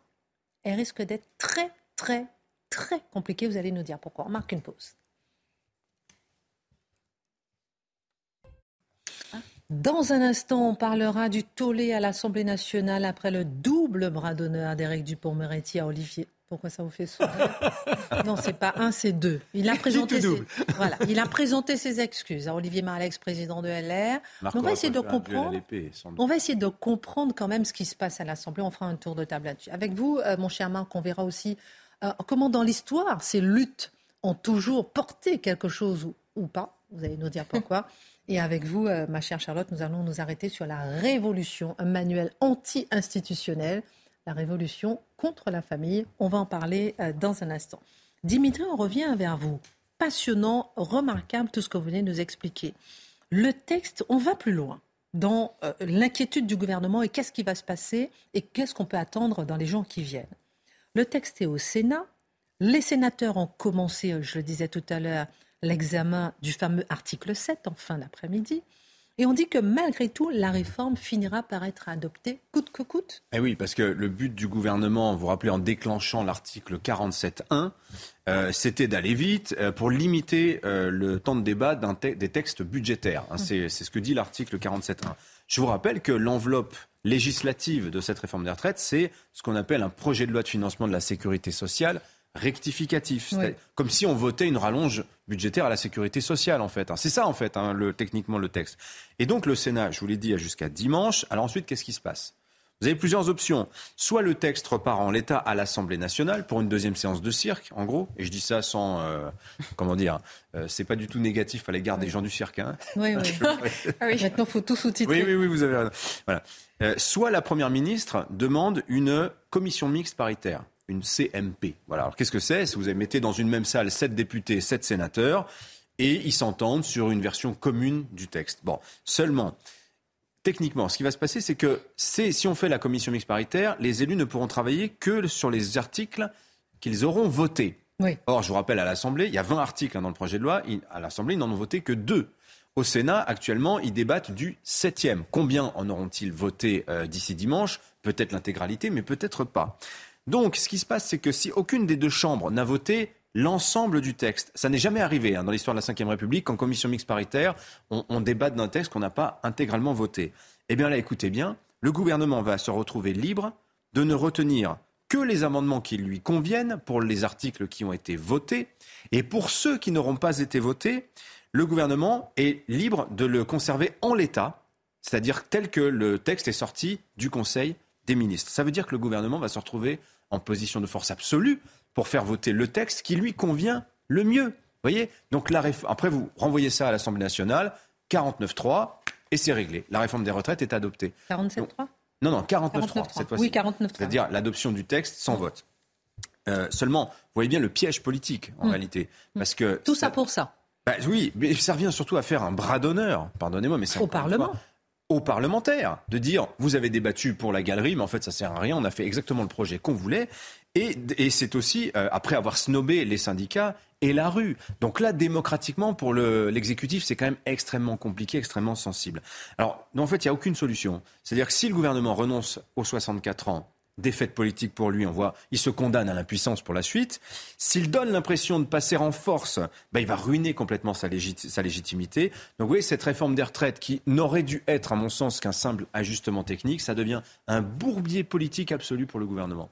Speaker 1: elle risque d'être très, très, très compliquée. Vous allez nous dire pourquoi. On marque une pause. Dans un instant, on parlera du tollé à l'Assemblée nationale après le double bras d'honneur d'Éric Dupont-Moretti à Olivier pourquoi ça vous fait sourire Non, c'est pas un, c'est deux. Il a présenté ses, voilà, il a présenté ses excuses à Olivier Marlex, président de LR. on va essayer de comprendre. On va essayer de comprendre quand même ce qui se passe à l'Assemblée. On fera un tour de table là-dessus. Avec vous, euh, mon cher Marc, on verra aussi euh, comment dans l'histoire ces luttes ont toujours porté quelque chose ou, pas. Vous allez nous dire pourquoi. Et avec vous, euh, ma chère Charlotte, nous allons nous arrêter sur la révolution, un manuel anti-institutionnel la révolution contre la famille. On va en parler euh, dans un instant. Dimitri, on revient vers vous. Passionnant, remarquable tout ce que vous venez de nous expliquer. Le texte, on va plus loin dans euh, l'inquiétude du gouvernement et qu'est-ce qui va se passer et qu'est-ce qu'on peut attendre dans les jours qui viennent. Le texte est au Sénat. Les sénateurs ont commencé, je le disais tout à l'heure, l'examen du fameux article 7 en fin d'après-midi. Et on dit que malgré tout, la réforme finira par être adoptée coûte que coûte.
Speaker 4: Eh oui, parce que le but du gouvernement, vous vous rappelez, en déclanchant l'article 47.1, euh, c'était d'aller vite euh, pour limiter euh, le temps de débat des textes budgétaires. Hein, c'est ce que dit l'article 47.1. Je vous rappelle que l'enveloppe législative de cette réforme des retraites, c'est ce qu'on appelle un projet de loi de financement de la sécurité sociale rectificatif. Comme si on votait une rallonge budgétaire à la sécurité sociale, en fait. Hein. C'est ça, en fait, hein, le, techniquement, le texte. Et donc, le Sénat, je vous l'ai dit, a jusqu'à dimanche. Alors ensuite, qu'est-ce qui se passe? Vous avez plusieurs options. Soit le texte repart en l'état à l'Assemblée nationale pour une deuxième séance de cirque, en gros. Et je dis ça sans, euh, comment dire, euh, c'est pas du tout négatif à l'égard des gens du cirque. Hein.
Speaker 1: Oui, oui. ah oui. Maintenant, faut tout sous-titrer.
Speaker 4: Oui, oui, oui, vous avez raison. Voilà. Euh, soit la Première ministre demande une commission mixte paritaire une CMP. Voilà. Alors qu'est-ce que c'est? Vous mettez dans une même salle sept députés, sept sénateurs, et ils s'entendent sur une version commune du texte. Bon, seulement, techniquement, ce qui va se passer, c'est que si on fait la commission mixte paritaire, les élus ne pourront travailler que sur les articles qu'ils auront votés. Or, je vous rappelle, à l'Assemblée, il y a 20 articles hein, dans le projet de loi. À l'Assemblée, ils n'en ont voté que deux. Au Sénat, actuellement, ils débattent du septième. Combien en auront-ils voté euh, d'ici dimanche? Peut-être l'intégralité, mais peut-être pas. Donc, ce qui se passe, c'est que si aucune des deux chambres n'a voté l'ensemble du texte, ça n'est jamais arrivé hein, dans l'histoire de la Ve République qu'en commission mixte paritaire, on, on débatte d'un texte qu'on n'a pas intégralement voté. Eh bien là, écoutez bien, le gouvernement va se retrouver libre de ne retenir que les amendements qui lui conviennent pour les articles qui ont été votés. Et pour ceux qui n'auront pas été votés, le gouvernement est libre de le conserver en l'état, c'est-à-dire tel que le texte est sorti du Conseil des ministres. Ça veut dire que le gouvernement va se retrouver en position de force absolue pour faire voter le texte qui lui convient le mieux. voyez Donc la après, vous renvoyez ça à l'Assemblée nationale, 49-3, et c'est réglé. La réforme des retraites est adoptée.
Speaker 1: 47-3
Speaker 4: Non, non, 49-3 cette fois-ci.
Speaker 1: Oui, 49-3.
Speaker 4: C'est-à-dire l'adoption du texte sans vote. Euh, seulement, vous voyez bien le piège politique en mm. réalité. Parce que
Speaker 1: Tout ça, pour ça.
Speaker 4: Bah, oui, mais ça revient surtout à faire un bras d'honneur, pardonnez-moi, mais c'est
Speaker 1: au Parlement.
Speaker 4: Aux parlementaires de dire vous avez débattu pour la galerie, mais en fait ça sert à rien, on a fait exactement le projet qu'on voulait. Et, c'est aussi, euh, après avoir snobé les syndicats et la rue. Donc là, démocratiquement, pour l'exécutif, c'est quand même extrêmement compliqué, extrêmement sensible. Alors, en fait, il n'y a aucune solution. C'est-à-dire que si le gouvernement renonce aux 64 ans, défaite politique pour lui, on voit, il se condamne à l'impuissance pour la suite. S'il donne l'impression de passer en force, ben, il va ruiner complètement sa, sa, légitimité. Donc vous voyez, cette réforme des retraites qui n'aurait dû être, à mon sens, qu'un simple ajustement technique, ça devient un bourbier politique absolu pour le gouvernement.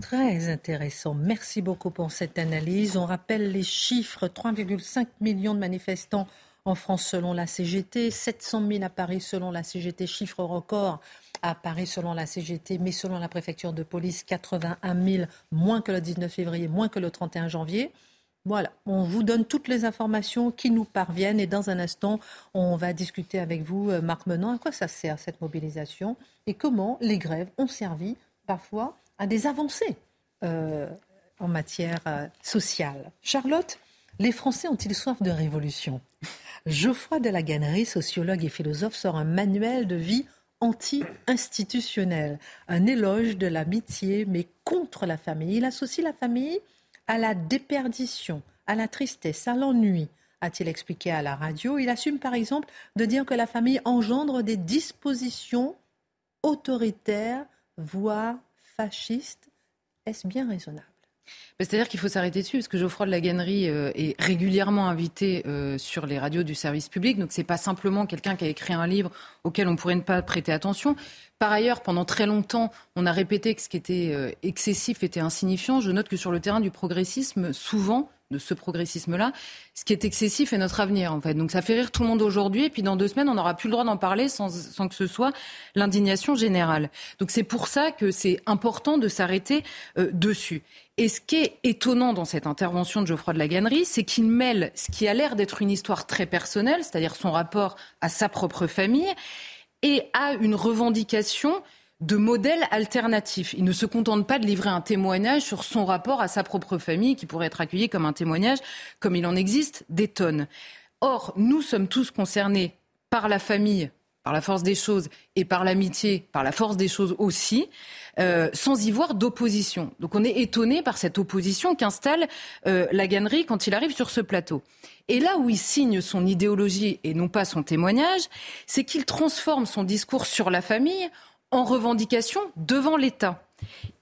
Speaker 1: Très intéressant. Merci beaucoup pour cette analyse. On rappelle les chiffres 3,5 millions de manifestants en France selon la CGT, 700 000 à Paris selon la CGT, chiffre record à Paris selon la CGT, mais selon la préfecture de police, 81 000, moins que le 19 février, moins que le 31 janvier. Voilà, on vous donne toutes les informations qui nous parviennent et dans un instant, on va discuter avec vous, euh, Marc Menant, à quoi ça sert cette mobilisation? Et comment les grèves ont servi parfois à des avancées euh, en matière euh, sociale? Charlotte, les Français ont-ils soif de révolution? Geoffroy de la Gannerie, sociologue et philosophe, sort un manuel de vie anti-institutionnel, un éloge de l'amitié, mais contre la famille. Il associe la famille à la déperdition, à la tristesse, à l'ennui, a-t-il expliqué à la radio. Il assume par exemple de dire que la famille engendre des dispositions autoritaires, voire fasciste. Est-ce bien raisonnable?
Speaker 5: C'est-à-dire qu'il faut s'arrêter dessus, parce que Geoffroy de la euh, est régulièrement invité euh, sur les radios du service public. Donc, c'est pas simplement quelqu'un qui a écrit un livre auquel on pourrait ne pas prêter attention. Par ailleurs, pendant très longtemps, on a répété que ce qui était euh, excessif était insignifiant. Je note que sur le terrain du progressisme, souvent, de ce progressisme-là. Ce qui est excessif est notre avenir, en fait. Donc ça fait rire tout le monde aujourd'hui, et puis dans deux semaines, on n'aura plus le droit d'en parler sans, que ce soit l'indignation générale. Donc c'est pour ça que c'est important de s'arrêter euh, dessus. Et ce qui est étonnant dans cette intervention de Geoffroy de la c'est qu'il mêle ce qui a l'air d'être une histoire très personnelle, c'est-à-dire son rapport à sa propre famille, et à une revendication de modèles alternatifs. Il ne se contente pas de livrer un témoignage sur son rapport à sa propre famille, qui pourrait être accueilli comme un témoignage, comme il en existe des tonnes. Or, nous sommes tous concernés par la famille, par la force des choses, et par l'amitié, par la force des choses aussi, euh, sans y voir d'opposition. Donc on est étonné par cette opposition qu'installe euh, la gannerie quand il arrive sur ce plateau. Et là où il signe son idéologie et non pas son témoignage, c'est qu'il transforme son discours sur la famille en revendication devant l'État.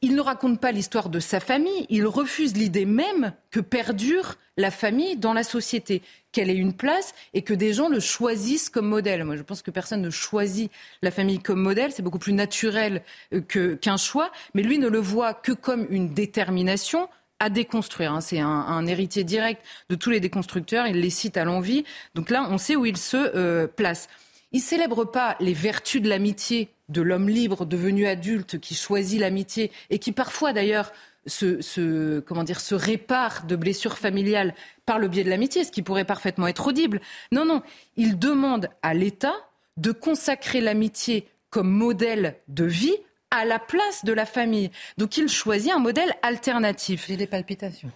Speaker 5: Il ne raconte pas l'histoire de sa famille, il refuse l'idée même que perdure la famille dans la société, qu'elle ait une place et que des gens le choisissent comme modèle. Moi, je pense que personne ne choisit la famille comme modèle, c'est beaucoup plus naturel euh, qu'un choix, mais lui ne le voit que comme une détermination à déconstruire. Hein. C'est un, héritier direct de tous les déconstructeurs, il les cite à l'envie. Donc là, on sait où il se euh, place. Il célèbre pas les vertus de l'amitié de l'homme libre devenu adulte qui choisit l'amitié et qui parfois d'ailleurs se, comment dire, se répare de blessures familiales par le biais de l'amitié, ce qui pourrait parfaitement être audible. Non, non, il demande à l'État de consacrer l'amitié comme modèle de vie à la place de la famille. Donc il choisit un modèle alternatif.
Speaker 1: J'ai des palpitations.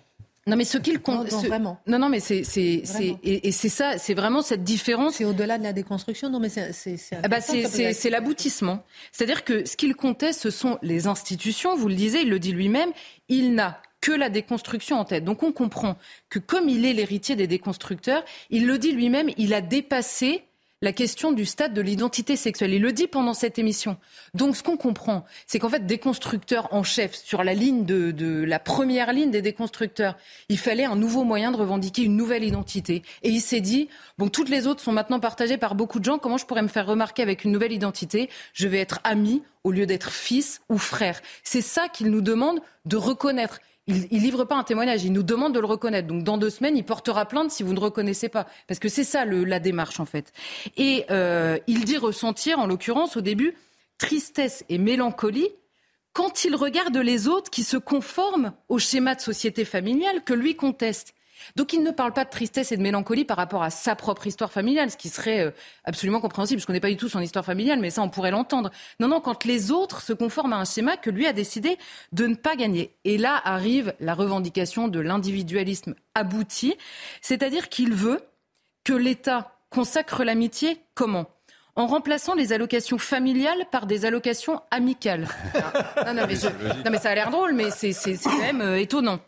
Speaker 5: Non, mais ce qu'il compte.
Speaker 1: Non, vraiment.
Speaker 5: Non, non, mais c'est. c'est, et, et c'est ça, c'est vraiment cette différence.
Speaker 1: C'est au-delà de la déconstruction. Non, mais c'est. C'est,
Speaker 5: ah bah c'est, l'aboutissement. C'est-à-dire que ce qu'il comptait, ce sont les institutions. Vous le disiez, il le dit lui-même. Il n'a que la déconstruction en tête. Donc on comprend que comme il est l'héritier des déconstructeurs, il le dit lui-même, il a dépassé la question du stade de l'identité sexuelle. Il le dit pendant cette émission. Donc ce qu'on comprend, c'est qu'en fait, des constructeurs en chef, sur la ligne de, la première ligne des déconstructeurs, il fallait un nouveau moyen de revendiquer une nouvelle identité. Et il s'est dit, bon, toutes les autres sont maintenant partagées par beaucoup de gens, comment je pourrais me faire remarquer avec une nouvelle identité? Je vais être ami au lieu d'être fils ou frère. C'est ça qu'il nous demande de reconnaître il, il livre pas un témoignage, il nous demande de le reconnaître. Donc dans deux semaines, il portera plainte si vous ne reconnaissez pas, parce que c'est ça la démarche en fait. Et euh, il dit ressentir, en l'occurrence au début, tristesse et mélancolie quand il regarde les autres qui se conforment au schéma de société familiale que lui conteste. Donc il ne parle pas de tristesse et de mélancolie par rapport à sa propre histoire familiale, ce qui serait euh, absolument compréhensible. Je ne connais pas du tout son histoire familiale, mais ça, on pourrait l'entendre. Non, non, quand les autres se conforment à un schéma que lui a décidé de ne pas gagner. Et là arrive la revendication de l'individualisme abouti, c'est-à-dire qu'il veut que l'État consacre l'amitié comment? En remplaçant les allocations familiales par des allocations amicales. non, non, mais ça a l'air drôle, mais c'est quand même euh, étonnant.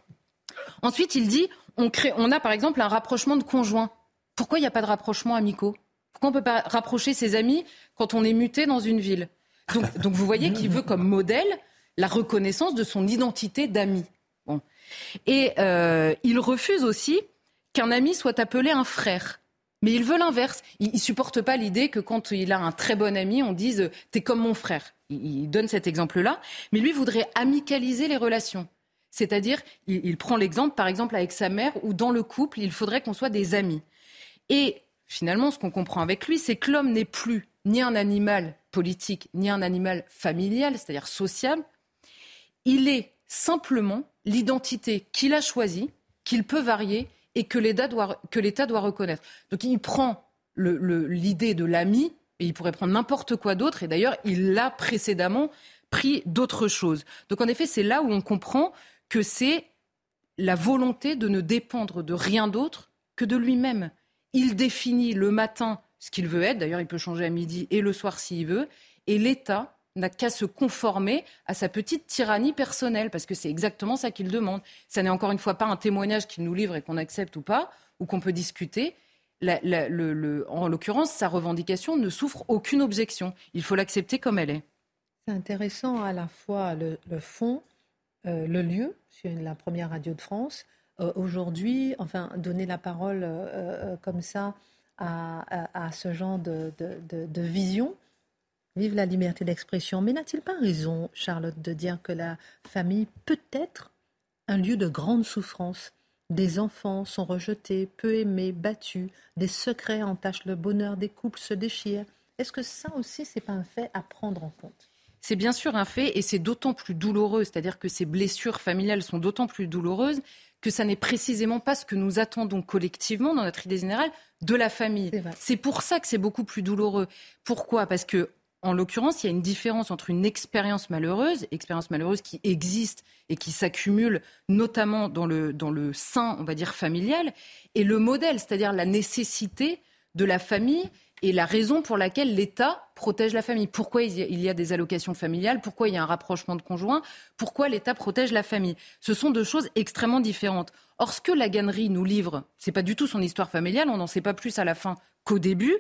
Speaker 5: Ensuite, il dit on, crée, on a par exemple un rapprochement de conjoints. Pourquoi il n'y a pas de rapprochement amicaux? Pourquoi on ne peut pas rapprocher ses amis quand on est muté dans une ville? Donc, donc, vous voyez qu'il veut comme modèle la reconnaissance de son identité d'ami. Bon. Et euh, il refuse aussi qu'un ami soit appelé un frère. Mais il veut l'inverse. Il, ne supporte pas l'idée que quand il a un très bon ami, on dise t'es comme mon frère. Il, donne cet exemple-là, mais lui voudrait amicaliser les relations. C'est-à-dire, il, prend l'exemple, par exemple, avec sa mère, où dans le couple, il faudrait qu'on soit des amis. Et finalement, ce qu'on comprend avec lui, c'est que l'homme n'est plus ni un animal politique, ni un animal familial, c'est-à-dire social. Il est simplement l'identité qu'il a choisie, qu'il peut varier et que l'État doit, doit, reconnaître. Donc il prend l'idée de l'ami, et il pourrait prendre n'importe quoi d'autre, et d'ailleurs il l'a précédemment pris d'autres choses. Donc en effet, c'est là où on comprend que c'est la volonté de ne dépendre de rien d'autre que de lui-même. Il définit le matin ce qu'il veut être, d'ailleurs il peut changer à midi et le soir s'il veut, et l'État n'a qu'à se conformer à sa petite tyrannie personnelle, parce que c'est exactement ça qu'il demande. Ça n'est encore une fois pas un témoignage qu'il nous livre et qu'on accepte ou pas, ou qu'on peut discuter. en l'occurrence, sa revendication ne souffre aucune objection. Il faut l'accepter comme elle est.
Speaker 1: C'est intéressant à la fois le, fond, euh, le lieu, sur la première radio de France. Euh, aujourd'hui, enfin, donner la parole euh, comme ça à, ce genre de vision, Vive la liberté d'expression. Mais n'a-t-il pas raison, Charlotte, de dire que la famille peut être un lieu de grande souffrance? Des enfants sont rejetés, peu aimés, battus, des secrets entachent le bonheur des couples, se déchirent. Est-ce que ça aussi, c'est pas un fait à prendre en compte?
Speaker 5: C'est bien sûr un fait et c'est d'autant plus douloureux, c'est-à-dire que ces blessures familiales sont d'autant plus douloureuses que ça n'est précisément pas ce que nous attendons collectivement dans notre idée générale de la famille. C'est pour ça que c'est beaucoup plus douloureux. Pourquoi? Parce que en l'occurrence, il y a une différence entre une expérience malheureuse, expérience malheureuse qui existe et qui s'accumule notamment dans le, dans le sein, on va dire, familial, et le modèle, c'est-à-dire la nécessité de la famille et la raison pour laquelle l'État protège la famille. Pourquoi il y a des allocations familiales? Pourquoi il y a un rapprochement de conjoints Pourquoi l'État protège la famille? Ce sont deux choses extrêmement différentes. Or, ce que la gannerie nous livre, c'est pas du tout son histoire familiale, on n'en sait pas plus à la fin qu'au début.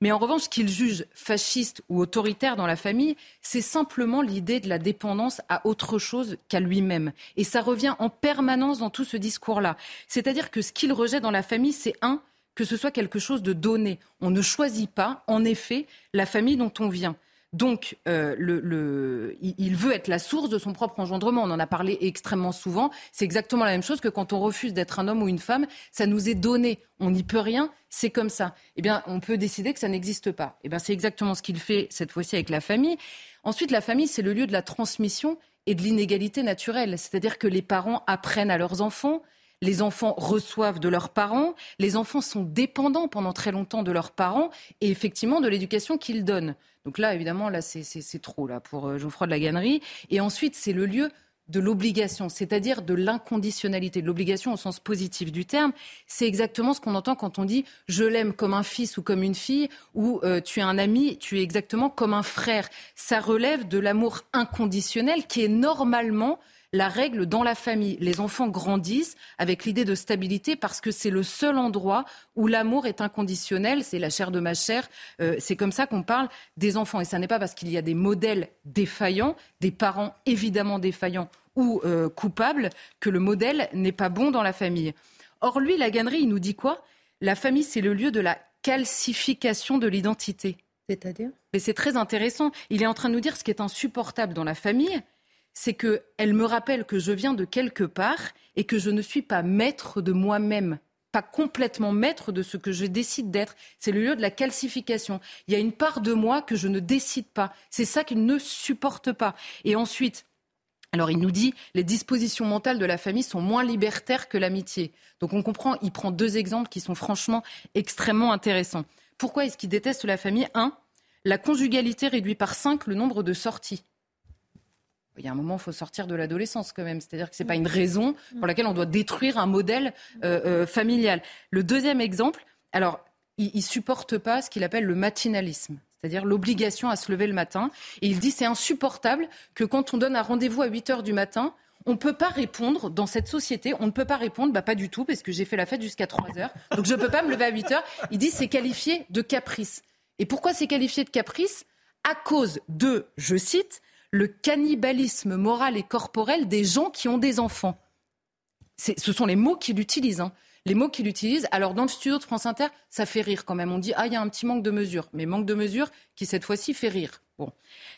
Speaker 5: Mais en revanche, ce qu'il juge fasciste ou autoritaire dans la famille, c'est simplement l'idée de la dépendance à autre chose qu'à lui-même. Et ça revient en permanence dans tout ce discours-là. C'est-à-dire que ce qu'il rejette dans la famille, c'est un, que ce soit quelque chose de donné. On ne choisit pas, en effet, la famille dont on vient. Donc, euh, il veut être la source de son propre engendrement. On en a parlé extrêmement souvent. C'est exactement la même chose que quand on refuse d'être un homme ou une femme. Ça nous est donné. On n'y peut rien. C'est comme ça. Eh bien, on peut décider que ça n'existe pas. Eh bien, c'est exactement ce qu'il fait cette fois-ci avec la famille. Ensuite, la famille, c'est le lieu de la transmission et de l'inégalité naturelle. C'est-à-dire que les parents apprennent à leurs enfants, les enfants reçoivent de leurs parents, les enfants sont dépendants pendant très longtemps de leurs parents et effectivement de l'éducation qu'ils donnent. Donc là, évidemment, là, c'est trop là pour euh, Geoffroy de la Gannerie. Et ensuite, c'est le lieu de l'obligation, c'est-à-dire de l'inconditionnalité, de l'obligation au sens positif du terme. C'est exactement ce qu'on entend quand on dit je l'aime comme un fils ou comme une fille, ou euh, tu es un ami, tu es exactement comme un frère. Ça relève de l'amour inconditionnel qui est normalement la règle dans la famille. Les enfants grandissent avec l'idée de stabilité parce que c'est le seul endroit où l'amour est inconditionnel. C'est la chair de ma chair. Euh, c'est comme ça qu'on parle des enfants. Et ça n'est pas parce qu'il y a des modèles défaillants, des parents évidemment défaillants ou euh, coupables, que le modèle n'est pas bon dans la famille. Or, lui, la gannerie, il nous dit quoi? La famille, c'est le lieu de la calcification de l'identité.
Speaker 1: C'est-à-dire?
Speaker 5: Mais c'est très intéressant. Il est en train de nous dire ce qui est insupportable dans la famille, c'est qu'elle me rappelle que je viens de quelque part et que je ne suis pas maître de moi-même pas complètement maître de ce que je décide d'être. C'est le lieu de la calcification. Il y a une part de moi que je ne décide pas. C'est ça qu'il ne supporte pas. Et ensuite, alors il nous dit, les dispositions mentales de la famille sont moins libertaires que l'amitié. Donc on comprend, il prend deux exemples qui sont franchement extrêmement intéressants. Pourquoi est-ce qu'il déteste la famille? Un, la conjugalité réduit par cinq le nombre de sorties il y a un moment, il faut sortir de l'adolescence quand même. C'est-à-dire que ce n'est pas une raison pour laquelle on doit détruire un modèle euh, euh, familial. Le deuxième exemple, alors, il ne supporte pas ce qu'il appelle le matinalisme. c'est-à-dire l'obligation à se lever le matin. Et il dit c'est insupportable que quand on donne un rendez-vous à 8 heures du matin, on ne peut pas répondre dans cette société, on ne peut pas répondre, bah pas du tout, parce que j'ai fait la fête jusqu'à 3 heures, donc je ne peux pas me lever à 8 heures. Il dit c'est qualifié de caprice. Et pourquoi c'est qualifié de caprice? À cause de, je cite, le cannibalisme moral et corporel des gens qui ont des enfants. Ce sont les mots qu'il utilise. Hein. Les mots qu'il utilise. Alors, dans le studio de France Inter, ça fait rire quand même. On dit, ah, il y a un petit manque de mesure. Mais manque de mesure qui, cette fois-ci, fait rire. Bon.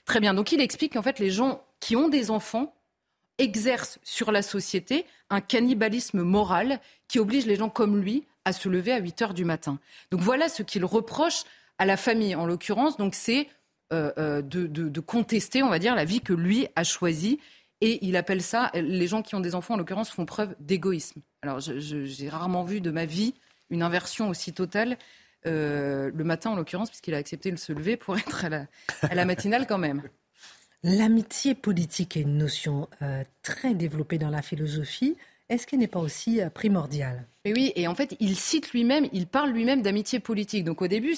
Speaker 5: Très bien. Donc, il explique qu'en fait, les gens qui ont des enfants exercent sur la société un cannibalisme moral qui oblige les gens comme lui à se lever à 8 heures du matin. Donc, voilà ce qu'il reproche à la famille, en l'occurrence. Donc, c'est euh, euh, de, contester, on va dire, la vie que lui a choisie. Et il appelle ça, les gens qui ont des enfants, en l'occurrence, font preuve d'égoïsme. Alors, j'ai rarement vu de ma vie une inversion aussi totale. Euh, le matin, en l'occurrence, puisqu'il a accepté de se lever pour être à la matinale quand même.
Speaker 1: L'amitié politique est une notion très développée dans la philosophie est-ce qu'elle n'est pas aussi euh, primordiale
Speaker 5: et oui, et en fait, il cite lui-même, il parle lui-même d'amitié politique. Donc au début,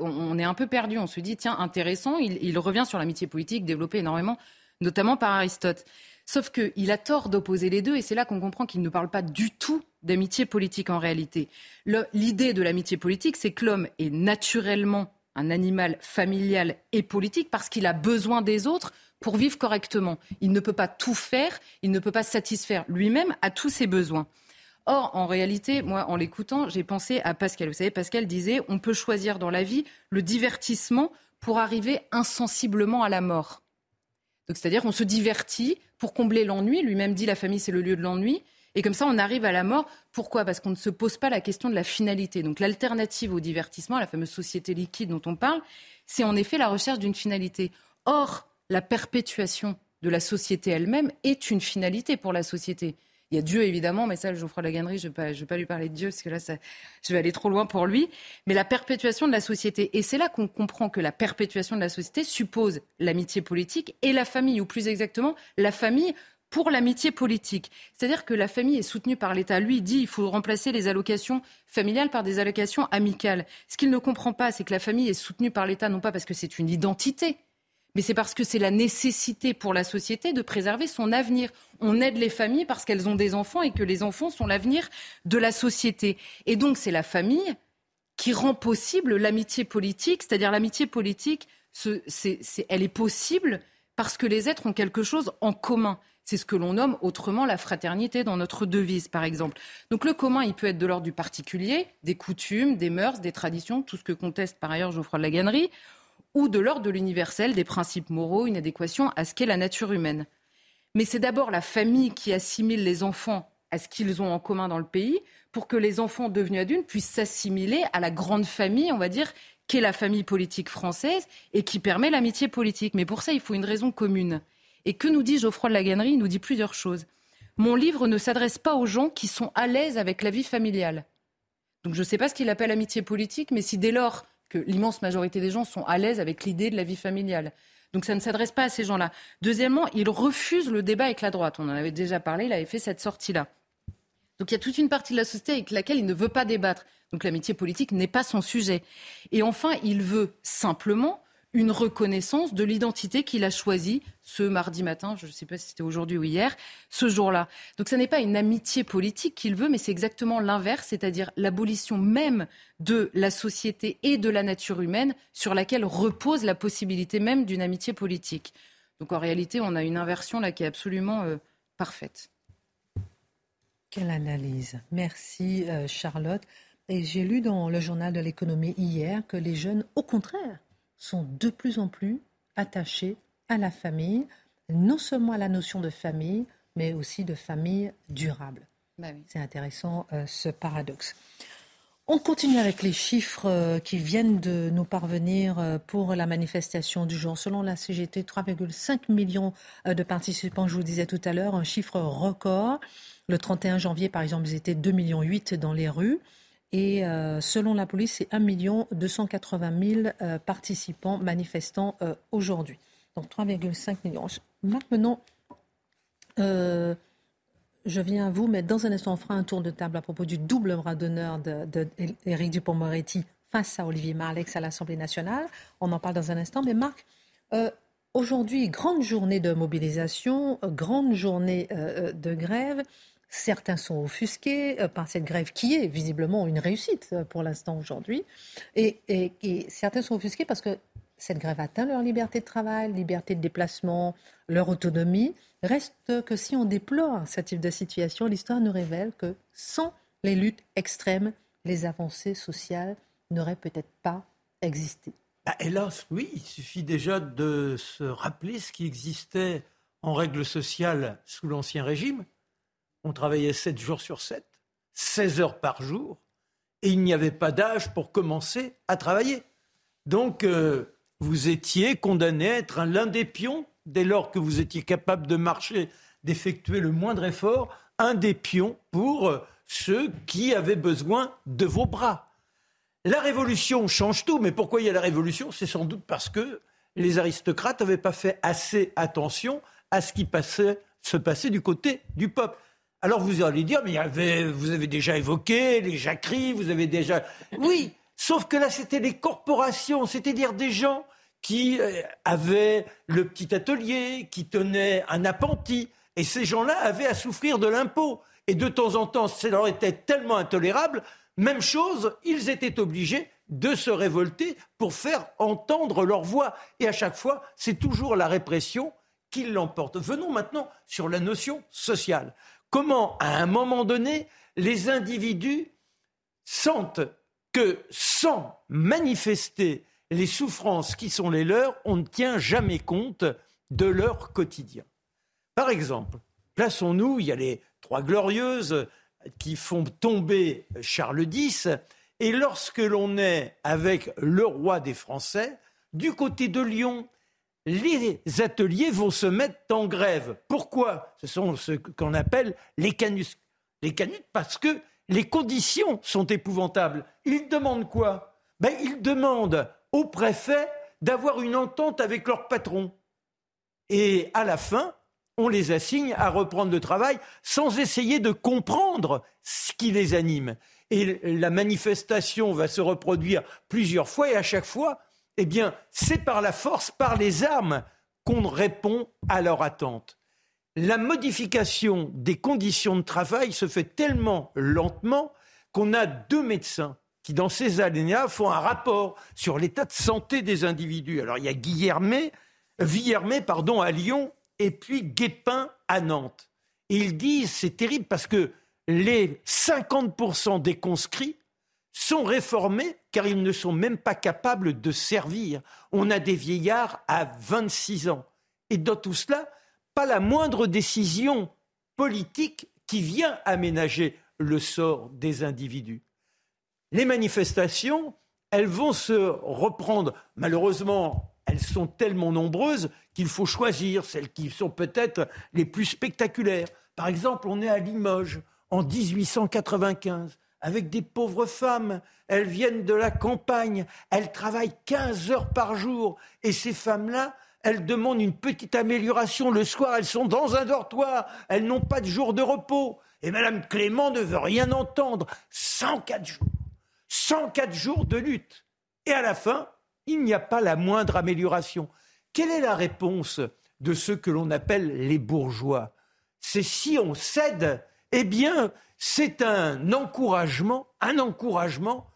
Speaker 5: on, est un peu perdu. On se dit, tiens, intéressant, il, revient sur l'amitié politique développée énormément, notamment par Aristote. Sauf qu'il a tort d'opposer les deux, et c'est là qu'on comprend qu'il ne parle pas du tout d'amitié politique en réalité. L'idée de l'amitié politique, c'est que l'homme est naturellement un animal familial et politique parce qu'il a besoin des autres pour vivre correctement. Il ne peut pas tout faire, il ne peut pas satisfaire lui-même à tous ses besoins. Or, en réalité, moi, en l'écoutant, j'ai pensé à Pascal. Vous savez, Pascal disait, on peut choisir dans la vie le divertissement pour arriver insensiblement à la mort. Donc, c'est-à-dire, on se divertit pour combler l'ennui. Lui-même dit, la famille, c'est le lieu de l'ennui. Et comme ça, on arrive à la mort. Pourquoi? Parce qu'on ne se pose pas la question de la finalité. Donc, l'alternative au divertissement, la fameuse société liquide dont on parle, c'est en effet la recherche d'une finalité. Or, la perpétuation de la société elle-même est une finalité pour la société. Il y a Dieu, évidemment, mais ça, Geoffroy Laganerie, je ne vais, pas lui parler de Dieu, parce que là, ça, je vais aller trop loin pour lui. Mais la perpétuation de la société. Et c'est là qu'on comprend que la perpétuation de la société suppose l'amitié politique et la famille, ou plus exactement, la famille pour l'amitié politique. C'est-à-dire que la famille est soutenue par l'État. Lui, il dit qu'il faut remplacer les allocations familiales par des allocations amicales. Ce qu'il ne comprend pas, c'est que la famille est soutenue par l'État, non pas parce que c'est une identité, mais c'est parce que c'est la nécessité pour la société de préserver son avenir. On aide les familles parce qu'elles ont des enfants et que les enfants sont l'avenir de la société. Et donc c'est la famille qui rend possible l'amitié politique, c'est-à-dire l'amitié politique, elle est possible parce que les êtres ont quelque chose en commun. C'est ce que l'on nomme autrement la fraternité dans notre devise, par exemple. Donc le commun, il peut être de l'ordre du particulier, des coutumes, des mœurs, des traditions, tout ce que conteste par ailleurs Geoffroy de la ou de l'ordre de l'universel, des principes moraux, une adéquation à ce qu'est la nature humaine. Mais c'est d'abord la famille qui assimile les enfants à ce qu'ils ont en commun dans le pays pour que les enfants devenus adultes puissent s'assimiler à la grande famille, on va dire, qu'est la famille politique française et qui permet l'amitié politique. Mais pour ça, il faut une raison commune. Et que nous dit Geoffroy de la Gannerie? Il nous dit plusieurs choses. Mon livre ne s'adresse pas aux gens qui sont à l'aise avec la vie familiale. Donc je ne sais pas ce qu'il appelle amitié politique, mais si dès lors que l'immense majorité des gens sont à l'aise avec l'idée de la vie familiale. Donc ça ne s'adresse pas à ces gens-là. Deuxièmement, il refuse le débat avec la droite. On en avait déjà parlé, il avait fait cette sortie-là. Donc il y a toute une partie de la société avec laquelle il ne veut pas débattre. Donc l'amitié politique n'est pas son sujet. Et enfin, il veut simplement une reconnaissance de l'identité qu'il a choisie ce mardi matin, je ne sais pas si c'était aujourd'hui ou hier, ce jour-là. Donc ce n'est pas une amitié politique qu'il veut, mais c'est exactement l'inverse, c'est-à-dire l'abolition même de la société et de la nature humaine sur laquelle repose la possibilité même d'une amitié politique. Donc en réalité, on a une inversion là qui est absolument euh, parfaite.
Speaker 1: Quelle analyse. Merci euh, Charlotte. Et j'ai lu dans le journal de l'économie hier que les jeunes, au contraire, sont de plus en plus attachés à la famille, non seulement à la notion de famille, mais aussi de famille durable. Bah C'est intéressant euh, ce paradoxe. On continue avec les chiffres euh, qui viennent de nous parvenir euh, pour la manifestation du jour. Selon la CGT, 3,5 millions de participants, je vous disais tout à l'heure, un chiffre record. Le 31 janvier, par exemple, ils étaient 2,8 millions dans les rues. Et euh, selon la police, c'est 1 280 000 participants manifestants euh, aujourd'hui. Donc 3,5 millions. Maintenant, euh, je viens à vous, mais dans un instant, on fera un tour de table à propos du double bras d'honneur d'Éric Dupont-Moretti face à Olivier Marlex à l'Assemblée nationale. On en parle dans un instant. Mais Marc, euh, aujourd'hui, grande journée de mobilisation, euh, grande journée euh, de grève. Certains sont offusqués par cette grève qui est visiblement une réussite pour l'instant aujourd'hui. Et, certains sont offusqués parce que cette grève atteint leur liberté de travail, liberté de déplacement, leur autonomie. Reste que si on déplore ce type de situation, l'histoire nous révèle que sans les luttes extrêmes, les avancées sociales n'aurait peut-être pas existé.
Speaker 6: Bah, hélas, oui, il suffit déjà de se rappeler ce qui existait en règle sociale sous l'Ancien Régime. On travaillait 7 jours sur 7, 16 heures par jour, et il n'y avait pas d'âge pour commencer à travailler. Donc, euh, vous étiez condamné à être l'un des pions, dès lors que vous étiez capable de marcher, d'effectuer le moindre effort, un des pions pour euh, ceux qui avaient besoin de vos bras. La révolution change tout, mais pourquoi il y a la révolution? C'est sans doute parce que les aristocrates n'avaient pas fait assez attention à ce qui se passait du côté du peuple. Alors vous allez dire, mais vous avez déjà évoqué les jacqueries, vous avez déjà... Oui, sauf que là c'était les corporations, c'est-à-dire des gens qui euh, avaient le petit atelier, qui tenaient un appentis, et ces gens-là avaient à souffrir de l'impôt. Et de temps en temps, ça leur était tellement intolérable même chose, ils étaient obligés de se révolter pour faire entendre leur voix. Et à chaque fois, c'est toujours la répression qui l'emporte. Venons maintenant sur la notion sociale. Comment, à un moment donné, les individus sentent que sans manifester les souffrances qui sont les leurs, on ne tient jamais compte de leur quotidien. Par exemple, plaçons-nous, il y a les Trois Glorieuses, qui font tomber Charles X. Et lorsque l'on est avec le roi des Français, du côté de Lyon, les ateliers vont se mettre en grève. Pourquoi? Ce sont ce qu'on appelle les canus. Les canus parce que les conditions sont épouvantables. Ils demandent quoi? Ben, Ils demandent au préfet d'avoir une entente avec leur patron. Et à la fin, on les assigne à reprendre le travail sans essayer de comprendre ce qui les anime. Et la manifestation va se reproduire plusieurs fois et à chaque fois, eh bien, c'est par la force, par les armes qu'on répond à leur attente. La modification des conditions de travail se fait tellement lentement qu'on a deux médecins qui, dans ces alinéas, font un rapport sur l'état de santé des individus. Alors, il y a Guillermet, Villermé pardon, à Lyon et puis Guépin à Nantes. ils disent, c'est terrible parce que les 50% des conscrits sont réformés car ils ne sont même pas capables de servir. On a des vieillards à 26 ans. Et dans tout cela, pas la moindre décision politique qui vient aménager le sort des individus. Les manifestations, elles vont se reprendre. Malheureusement, elles sont tellement nombreuses qu'il faut choisir celles qui sont peut-être les plus spectaculaires. Par exemple, on est à Limoges en 1895 avec des pauvres femmes. Elles viennent de la campagne, elles travaillent 15 heures par jour et ces femmes-là, elles demandent une petite amélioration. Le soir, elles sont dans un dortoir, elles n'ont pas de jour de repos. Et Madame Clément ne veut rien entendre. 104 jours. 104 jours de lutte. Et à la fin, il n'y a pas la moindre amélioration. Quelle est la réponse de ceux que l'on appelle les bourgeois? C'est si on cède, eh bien, c'est un encouragement, un encouragement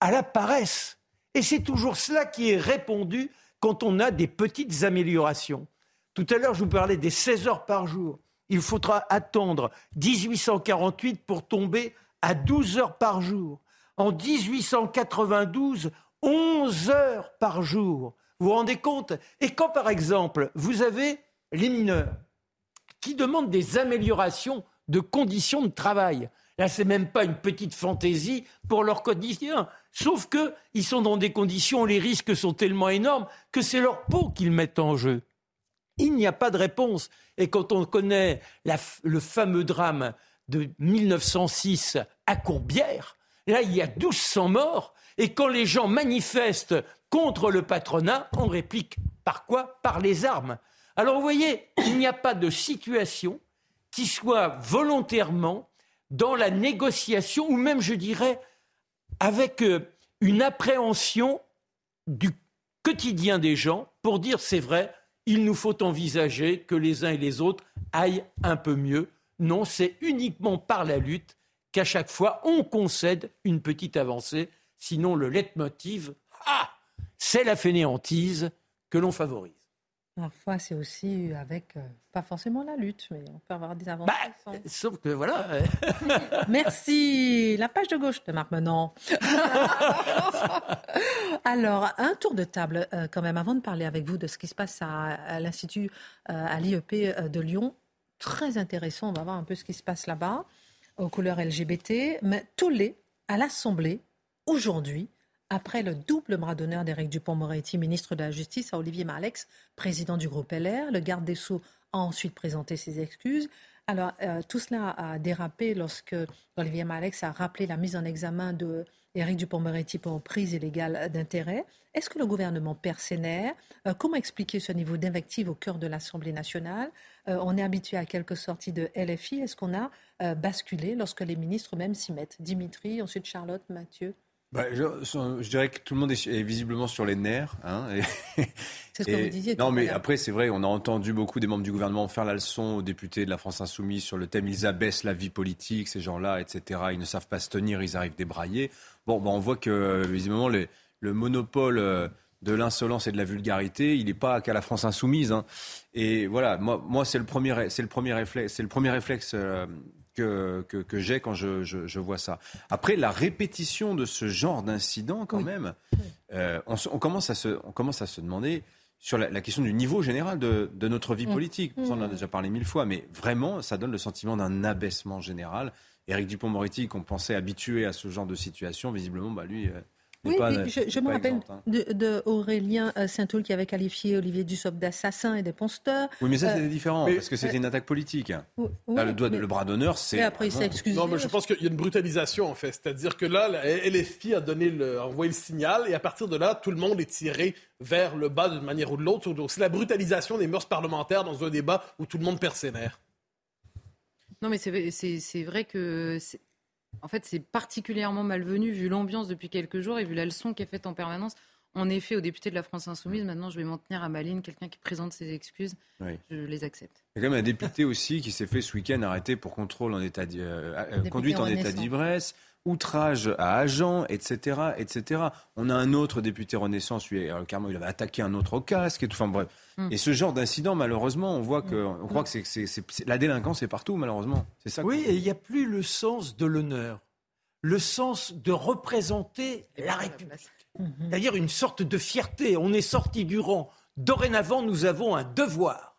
Speaker 6: à la paresse. Et c'est toujours cela qui est répondu quand on a des petites améliorations. Tout à l'heure, je vous parlais des 16 heures par jour. Il faudra attendre 1848 pour tomber à 12 heures par jour. En 1892, 11 heures par jour. Vous vous rendez compte? Et quand, par exemple, vous avez les mineurs qui demandent des améliorations de conditions de travail, là, c'est même pas une petite fantaisie pour leur quotidien. Sauf qu'ils sont dans des conditions où les risques sont tellement énormes que c'est leur peau qu'ils mettent en jeu. Il n'y a pas de réponse. Et quand on connaît le fameux drame de 1906 à Courbière, là, il y a 1200 morts. Et quand les gens manifestent contre le patronat, on réplique par quoi? Par les armes. Alors vous voyez, il n'y a pas de situation qui soit volontairement dans la négociation, ou même, je dirais, avec euh, une appréhension du quotidien des gens pour dire c'est vrai, il nous faut envisager que les uns et les autres aillent un peu mieux. Non, c'est uniquement par la lutte qu'à chaque fois on concède une petite avancée. Sinon, le leitmotiv, ah, c'est la fainéantise que l'on favorise.
Speaker 1: Parfois, c'est aussi avec, euh, pas forcément la lutte, mais on peut avoir des avancées.
Speaker 6: Bah, sauf que voilà. euh,
Speaker 1: Merci. La page de gauche de Marc Menon. Alors, un tour de table euh, quand même, avant de parler avec vous de ce qui se passe à, à l'Institut, euh, à l'IEP euh, de Lyon. Très intéressant, on va voir un peu ce qui se passe là-bas, aux couleurs LGBT. Mais tollé à l'Assemblée, aujourd'hui, après le double bras d'honneur d'Éric Dupont-Moretti, ministre de la Justice, à Olivier Marlex, président du groupe LR. Le garde des Sceaux a ensuite présenté ses excuses. Alors, euh, tout cela a dérapé lorsque Olivier Marlex a rappelé la mise en examen de Éric Dupond-Moretti pour prise illégale d'intérêt. Est-ce que le gouvernement perd ses nerfs? Euh, Comment expliquer ce niveau d'invective au cœur de l'Assemblée nationale? Euh, On est habitué à quelques sorties de LFI. Est-ce qu'on a basculé lorsque les ministres même s'y mettent? Dimitri, ensuite Charlotte, Mathieu
Speaker 4: Bah, je, je dirais que tout le monde est, est visiblement sur les nerfs. hein,
Speaker 1: C'est ce que vous disiez.
Speaker 4: Non, mais après, c'est vrai, on a entendu beaucoup des membres du gouvernement faire la leçon aux députés de la France Insoumise sur le thème ils abaissent la vie politique, ces gens-là, etc. Ils ne savent pas se tenir, ils arrivent débraillés. Bon, bah, on voit que, euh, visiblement, les- le monopole euh, de l'insolence et de la vulgarité, il n'est pas qu'à la France Insoumise. hein. Et voilà, moi, moi c'est le premier, c'est le premier réflexe, c'est le premier réflexe euh, que, que, que j'ai quand je, je, je vois ça. Après, la répétition de ce genre d'incident, quand
Speaker 1: Oui.
Speaker 4: même, euh, on, commence à se, on commence à se demander sur la, la question du niveau général de, de notre vie politique. On en a déjà parlé mille fois, mais vraiment, ça donne le sentiment d'un abaissement général. Éric Dupont-Moretti, qu'on pensait habitué à ce genre de situation, visiblement, bah, lui, euh,
Speaker 1: Oui,
Speaker 4: pas,
Speaker 1: je, me rappelle
Speaker 4: hein.
Speaker 1: de, de Aurélien euh, Saint-Toul qui avait qualifié Olivier Dussopt d'assassin et d'éponceteur.
Speaker 4: Oui, mais ça,
Speaker 1: Euh,
Speaker 4: c'était différent,
Speaker 3: mais-
Speaker 4: parce que c'était une attaque politique.
Speaker 1: Oui,
Speaker 4: Là, le, doigt,
Speaker 1: mais-
Speaker 4: le bras d'honneur, c'est.
Speaker 1: Et après, il s'est excusé.
Speaker 3: Non, mais je pense qu'il y a une brutalisation, en fait. C'est-à-dire que là, la LFI a donné le, a envoyé le signal, et à partir de là, tout le monde est tiré vers le bas d'une manière ou de l'autre. Donc, c'est la brutalisation des mœurs parlementaires dans un débat où tout le monde perd ses nerfs.
Speaker 5: Non, mais c'est vrai que. En fait, c'est particulièrement malvenu vu l'ambiance depuis quelques jours et vu la leçon qui est faite en permanence. En effet, aux députés de la France Insoumise, maintenant, je vais m'en tenir à ma ligne. Quelqu'un qui présente ses excuses,
Speaker 4: Oui.
Speaker 5: je les accepte.
Speaker 4: Il y a quand même un député aussi qui s'est fait ce week-end arrêter pour contrôle en état euh, euh, conduite en état
Speaker 1: Renaissance.
Speaker 4: d'ivresse, outrage à agent, etc., etc. On a un autre député Renaissance, lui, euh, carrément, il avait attaqué un autre au casque et tout. Enfin bref.
Speaker 5: Mm.
Speaker 4: Et ce genre d'incident, malheureusement, on voit que, on croit que c'est, c'est- c'est- c'est- la délinquance est partout, malheureusement. C'est ça.
Speaker 6: Oui, et il n'y a plus le sens de l'honneur, le sens de représenter la République. C'est-à-dire une sorte de fierté. On est sorti du rang. Dorénavant, nous avons un devoir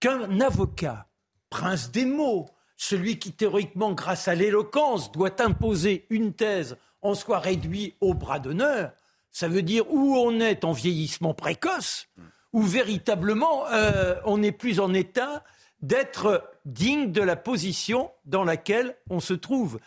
Speaker 6: qu'un avocat, prince des mots, celui qui théoriquement, grâce à l'éloquence, doit imposer une thèse, en soit réduit au bras d'honneur. Ça veut dire où on est en vieillissement précoce, où véritablement euh, on n'est plus en état d'être digne de la position dans laquelle on se trouve.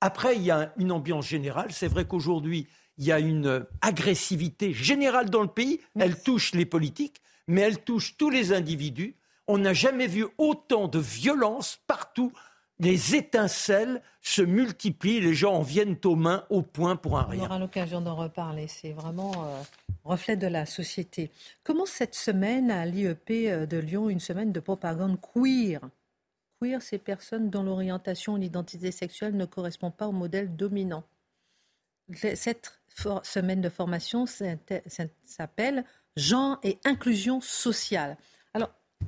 Speaker 6: Après, il y a une ambiance générale. C'est vrai qu'aujourd'hui, il y a une agressivité générale dans le pays. Elle touche les politiques, mais elle touche tous les individus. On n'a jamais vu autant de violence partout. Les étincelles se multiplient, les gens en viennent aux mains, au point pour un
Speaker 1: On
Speaker 6: rien.
Speaker 1: aura l'occasion d'en reparler. C'est vraiment euh, reflet de la société. Comment cette semaine à l'IEP euh, de Lyon, une semaine de propagande queer? Queer, c'est personnes dont l'orientation ou l'identité sexuelle ne correspond pas au modèle dominant. Cette semaine de formation s'appelle Genre et inclusion sociale.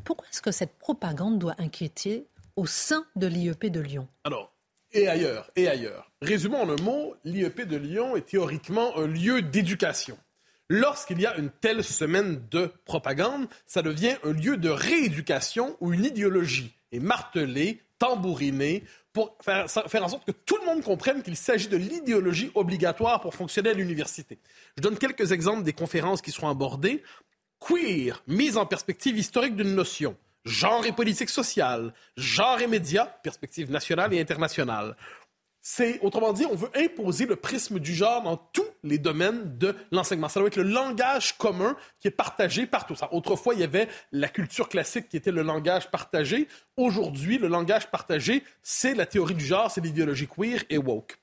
Speaker 1: Pourquoi est-ce que cette propagande doit inquiéter au sein de l'IEP de Lyon?
Speaker 3: Alors, et ailleurs, et ailleurs. Résumons en un mot, l'IEP de Lyon est théoriquement un lieu d'éducation. Lorsqu'il y a une telle semaine de propagande, ça devient un lieu de rééducation où une idéologie est martelée, tambourinée, pour faire, faire en sorte que tout le monde comprenne qu'il s'agit de l'idéologie obligatoire pour fonctionner à l'université. Je donne quelques exemples des conférences qui seront abordées. Queer, mise en perspective historique d'une notion. Genre et politique sociale. Genre et médias, perspective nationale et internationale. C'est, autrement dit, on veut imposer le prisme du genre dans tous les domaines de l'enseignement. Ça doit être le langage commun qui est partagé partout. Ça, autrefois, il y avait la culture classique qui était le langage partagé. Aujourd'hui, le langage partagé, c'est la théorie du genre, c'est l'idéologie queer et woke.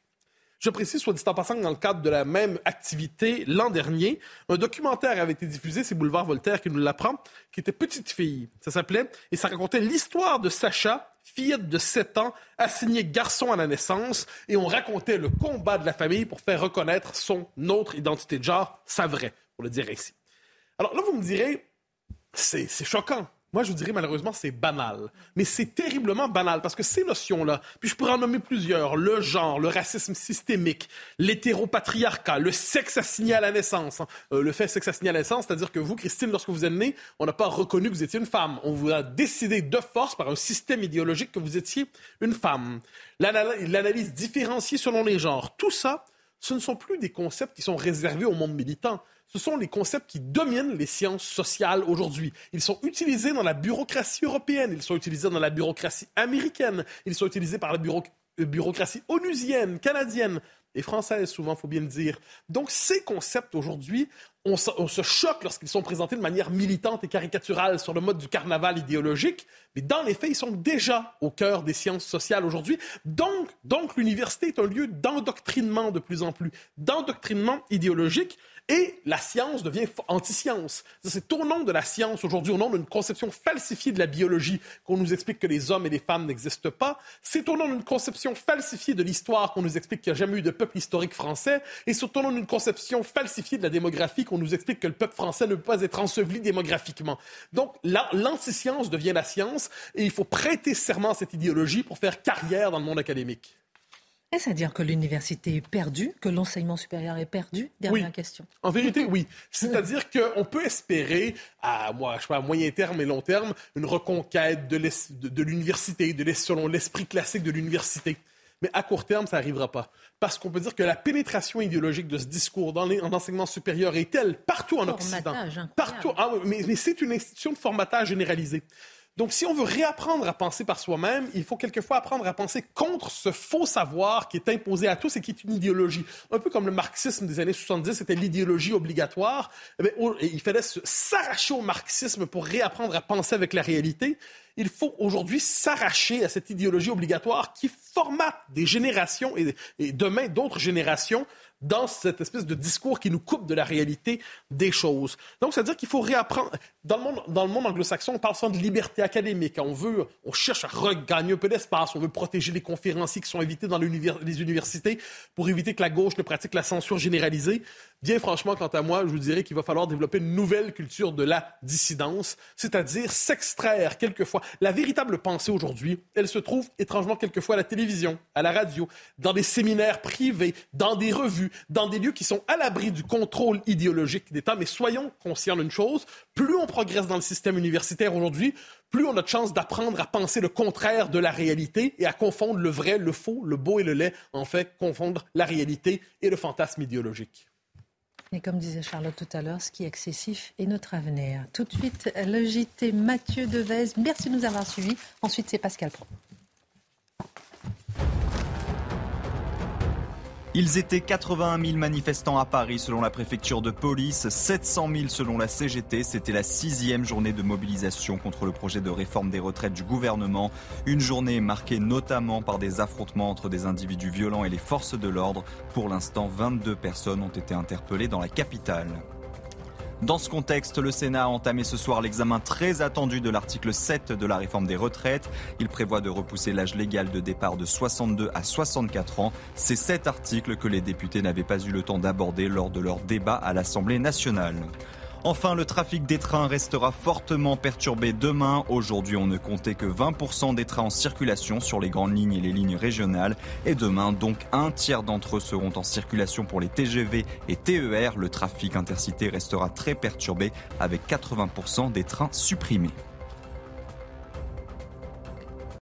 Speaker 3: Je précise, soit dit en passant, dans le cadre de la même activité l'an dernier, un documentaire avait été diffusé, c'est Boulevard Voltaire qui nous l'apprend, qui était Petite fille. Ça s'appelait, et ça racontait l'histoire de Sacha, fillette de 7 ans, assignée garçon à la naissance, et on racontait le combat de la famille pour faire reconnaître son autre identité de genre, sa vraie, pour le dire ainsi. Alors là, vous me direz, c'est choquant. Moi, je vous dirais malheureusement, c'est banal. Mais c'est terriblement banal parce que ces notions-là, puis je pourrais en nommer plusieurs, le genre, le racisme systémique, l'hétéropatriarcat, le sexe assigné à la naissance. Hein. Euh, le fait sexe assigné à la naissance, c'est-à-dire que vous, Christine, lorsque vous êtes née, on n'a pas reconnu que vous étiez une femme. On vous a décidé de force par un système idéologique que vous étiez une femme. L'analyse différenciée selon les genres, tout ça, ce ne sont plus des concepts qui sont réservés au monde militant. Ce sont les concepts qui dominent les sciences sociales aujourd'hui. Ils sont utilisés dans la bureaucratie européenne, ils sont utilisés dans la bureaucratie américaine, ils sont utilisés par la euh, bureaucratie onusienne, canadienne et française, souvent, faut bien le dire. Donc, ces concepts, aujourd'hui, on, on, se choque lorsqu'ils sont présentés de manière militante et caricaturale sur le mode du carnaval idéologique, mais dans les faits, ils sont déjà au cœur des sciences sociales aujourd'hui. Donc, donc l'université est un lieu d'endoctrinement de plus en plus, d'endoctrinement idéologique. Et la science devient anti-science. C'est au nom de la science aujourd'hui, au nom d'une conception falsifiée de la biologie qu'on nous explique que les hommes et les femmes n'existent pas. C'est au nom d'une conception falsifiée de l'histoire qu'on nous explique qu'il n'y a jamais eu de peuple historique français. Et c'est au nom d'une conception falsifiée de la démographie qu'on nous explique que le peuple français ne peut pas être enseveli démographiquement. Donc l'anti-science devient la science et il faut prêter serment à cette idéologie pour faire carrière dans le monde académique.
Speaker 1: Est-ce à dire que l'université est perdue, que l'enseignement supérieur est perdu? Dernière question.
Speaker 3: En vérité, oui. C'est-à-dire qu'on peut espérer, à, moi, je sais à moyen terme et long terme, une reconquête de, l'université, de selon l'esprit classique de l'université. Mais à court terme, ça n'arrivera pas. Parce qu'on peut dire que la pénétration idéologique de ce discours dans l'enseignement supérieur est telle partout en Occident. Partout. Ah, mais, mais c'est une institution de formatage généralisé. Donc, si on veut réapprendre à penser par soi-même, il faut quelquefois apprendre à penser contre ce faux savoir qui est imposé à tous et qui est une idéologie. Un peu comme le marxisme des années 70, c'était l'idéologie obligatoire. Eh il fallait s'arracher au marxisme pour réapprendre à penser avec la réalité. Il faut aujourd'hui s'arracher à cette idéologie obligatoire qui formate des générations et demain d'autres générations dans cette espèce de discours qui nous coupe de la réalité des choses. Donc, c'est-à-dire qu'il faut réapprendre. Dans le monde, monde anglo-saxon, on parle souvent de liberté académique. On veut, on cherche à regagner un peu d'espace. On veut protéger les conférenciers qui sont invités dans les universités pour éviter que la gauche ne pratique la censure généralisée. Bien franchement, quant à moi, je vous dirais qu'il va falloir développer une nouvelle culture de la dissidence, c'est-à-dire s'extraire quelquefois. La véritable pensée aujourd'hui, elle se trouve étrangement quelquefois à la télévision, à la radio, dans des séminaires privés, dans des revues, dans des lieux qui sont à l'abri du contrôle idéologique d'État. Mais soyons conscients d'une chose, plus on progresse dans le système universitaire aujourd'hui, plus on a de chances d'apprendre à penser le contraire de la réalité et à confondre le vrai, le faux, le beau et le laid, en fait, confondre la réalité et le fantasme idéologique.
Speaker 1: Et comme disait Charlotte tout à l'heure, ce qui est excessif est notre avenir. Tout de suite, le JT Mathieu Devez. Merci de nous avoir suivis. Ensuite, c'est Pascal Pro.
Speaker 7: Ils étaient 81 000 manifestants à Paris selon la préfecture de police, 700 000 selon la CGT. C'était la sixième journée de mobilisation contre le projet de réforme des retraites du gouvernement. Une journée marquée notamment par des affrontements entre des individus violents et les forces de l'ordre. Pour l'instant, 22 personnes ont été interpellées dans la capitale. Dans ce contexte, le Sénat a entamé ce soir l'examen très attendu de l'article 7 de la réforme des retraites. Il prévoit de repousser l'âge légal de départ de 62 à 64 ans. C'est cet article que les députés n'avaient pas eu le temps d'aborder lors de leur débat à l'Assemblée nationale. Enfin, le trafic des trains restera fortement perturbé demain. Aujourd'hui, on ne comptait que 20% des trains en circulation sur les grandes lignes et les lignes régionales. Et demain, donc, un tiers d'entre eux seront en circulation pour les TGV et TER. Le trafic intercité restera très perturbé avec 80% des trains supprimés.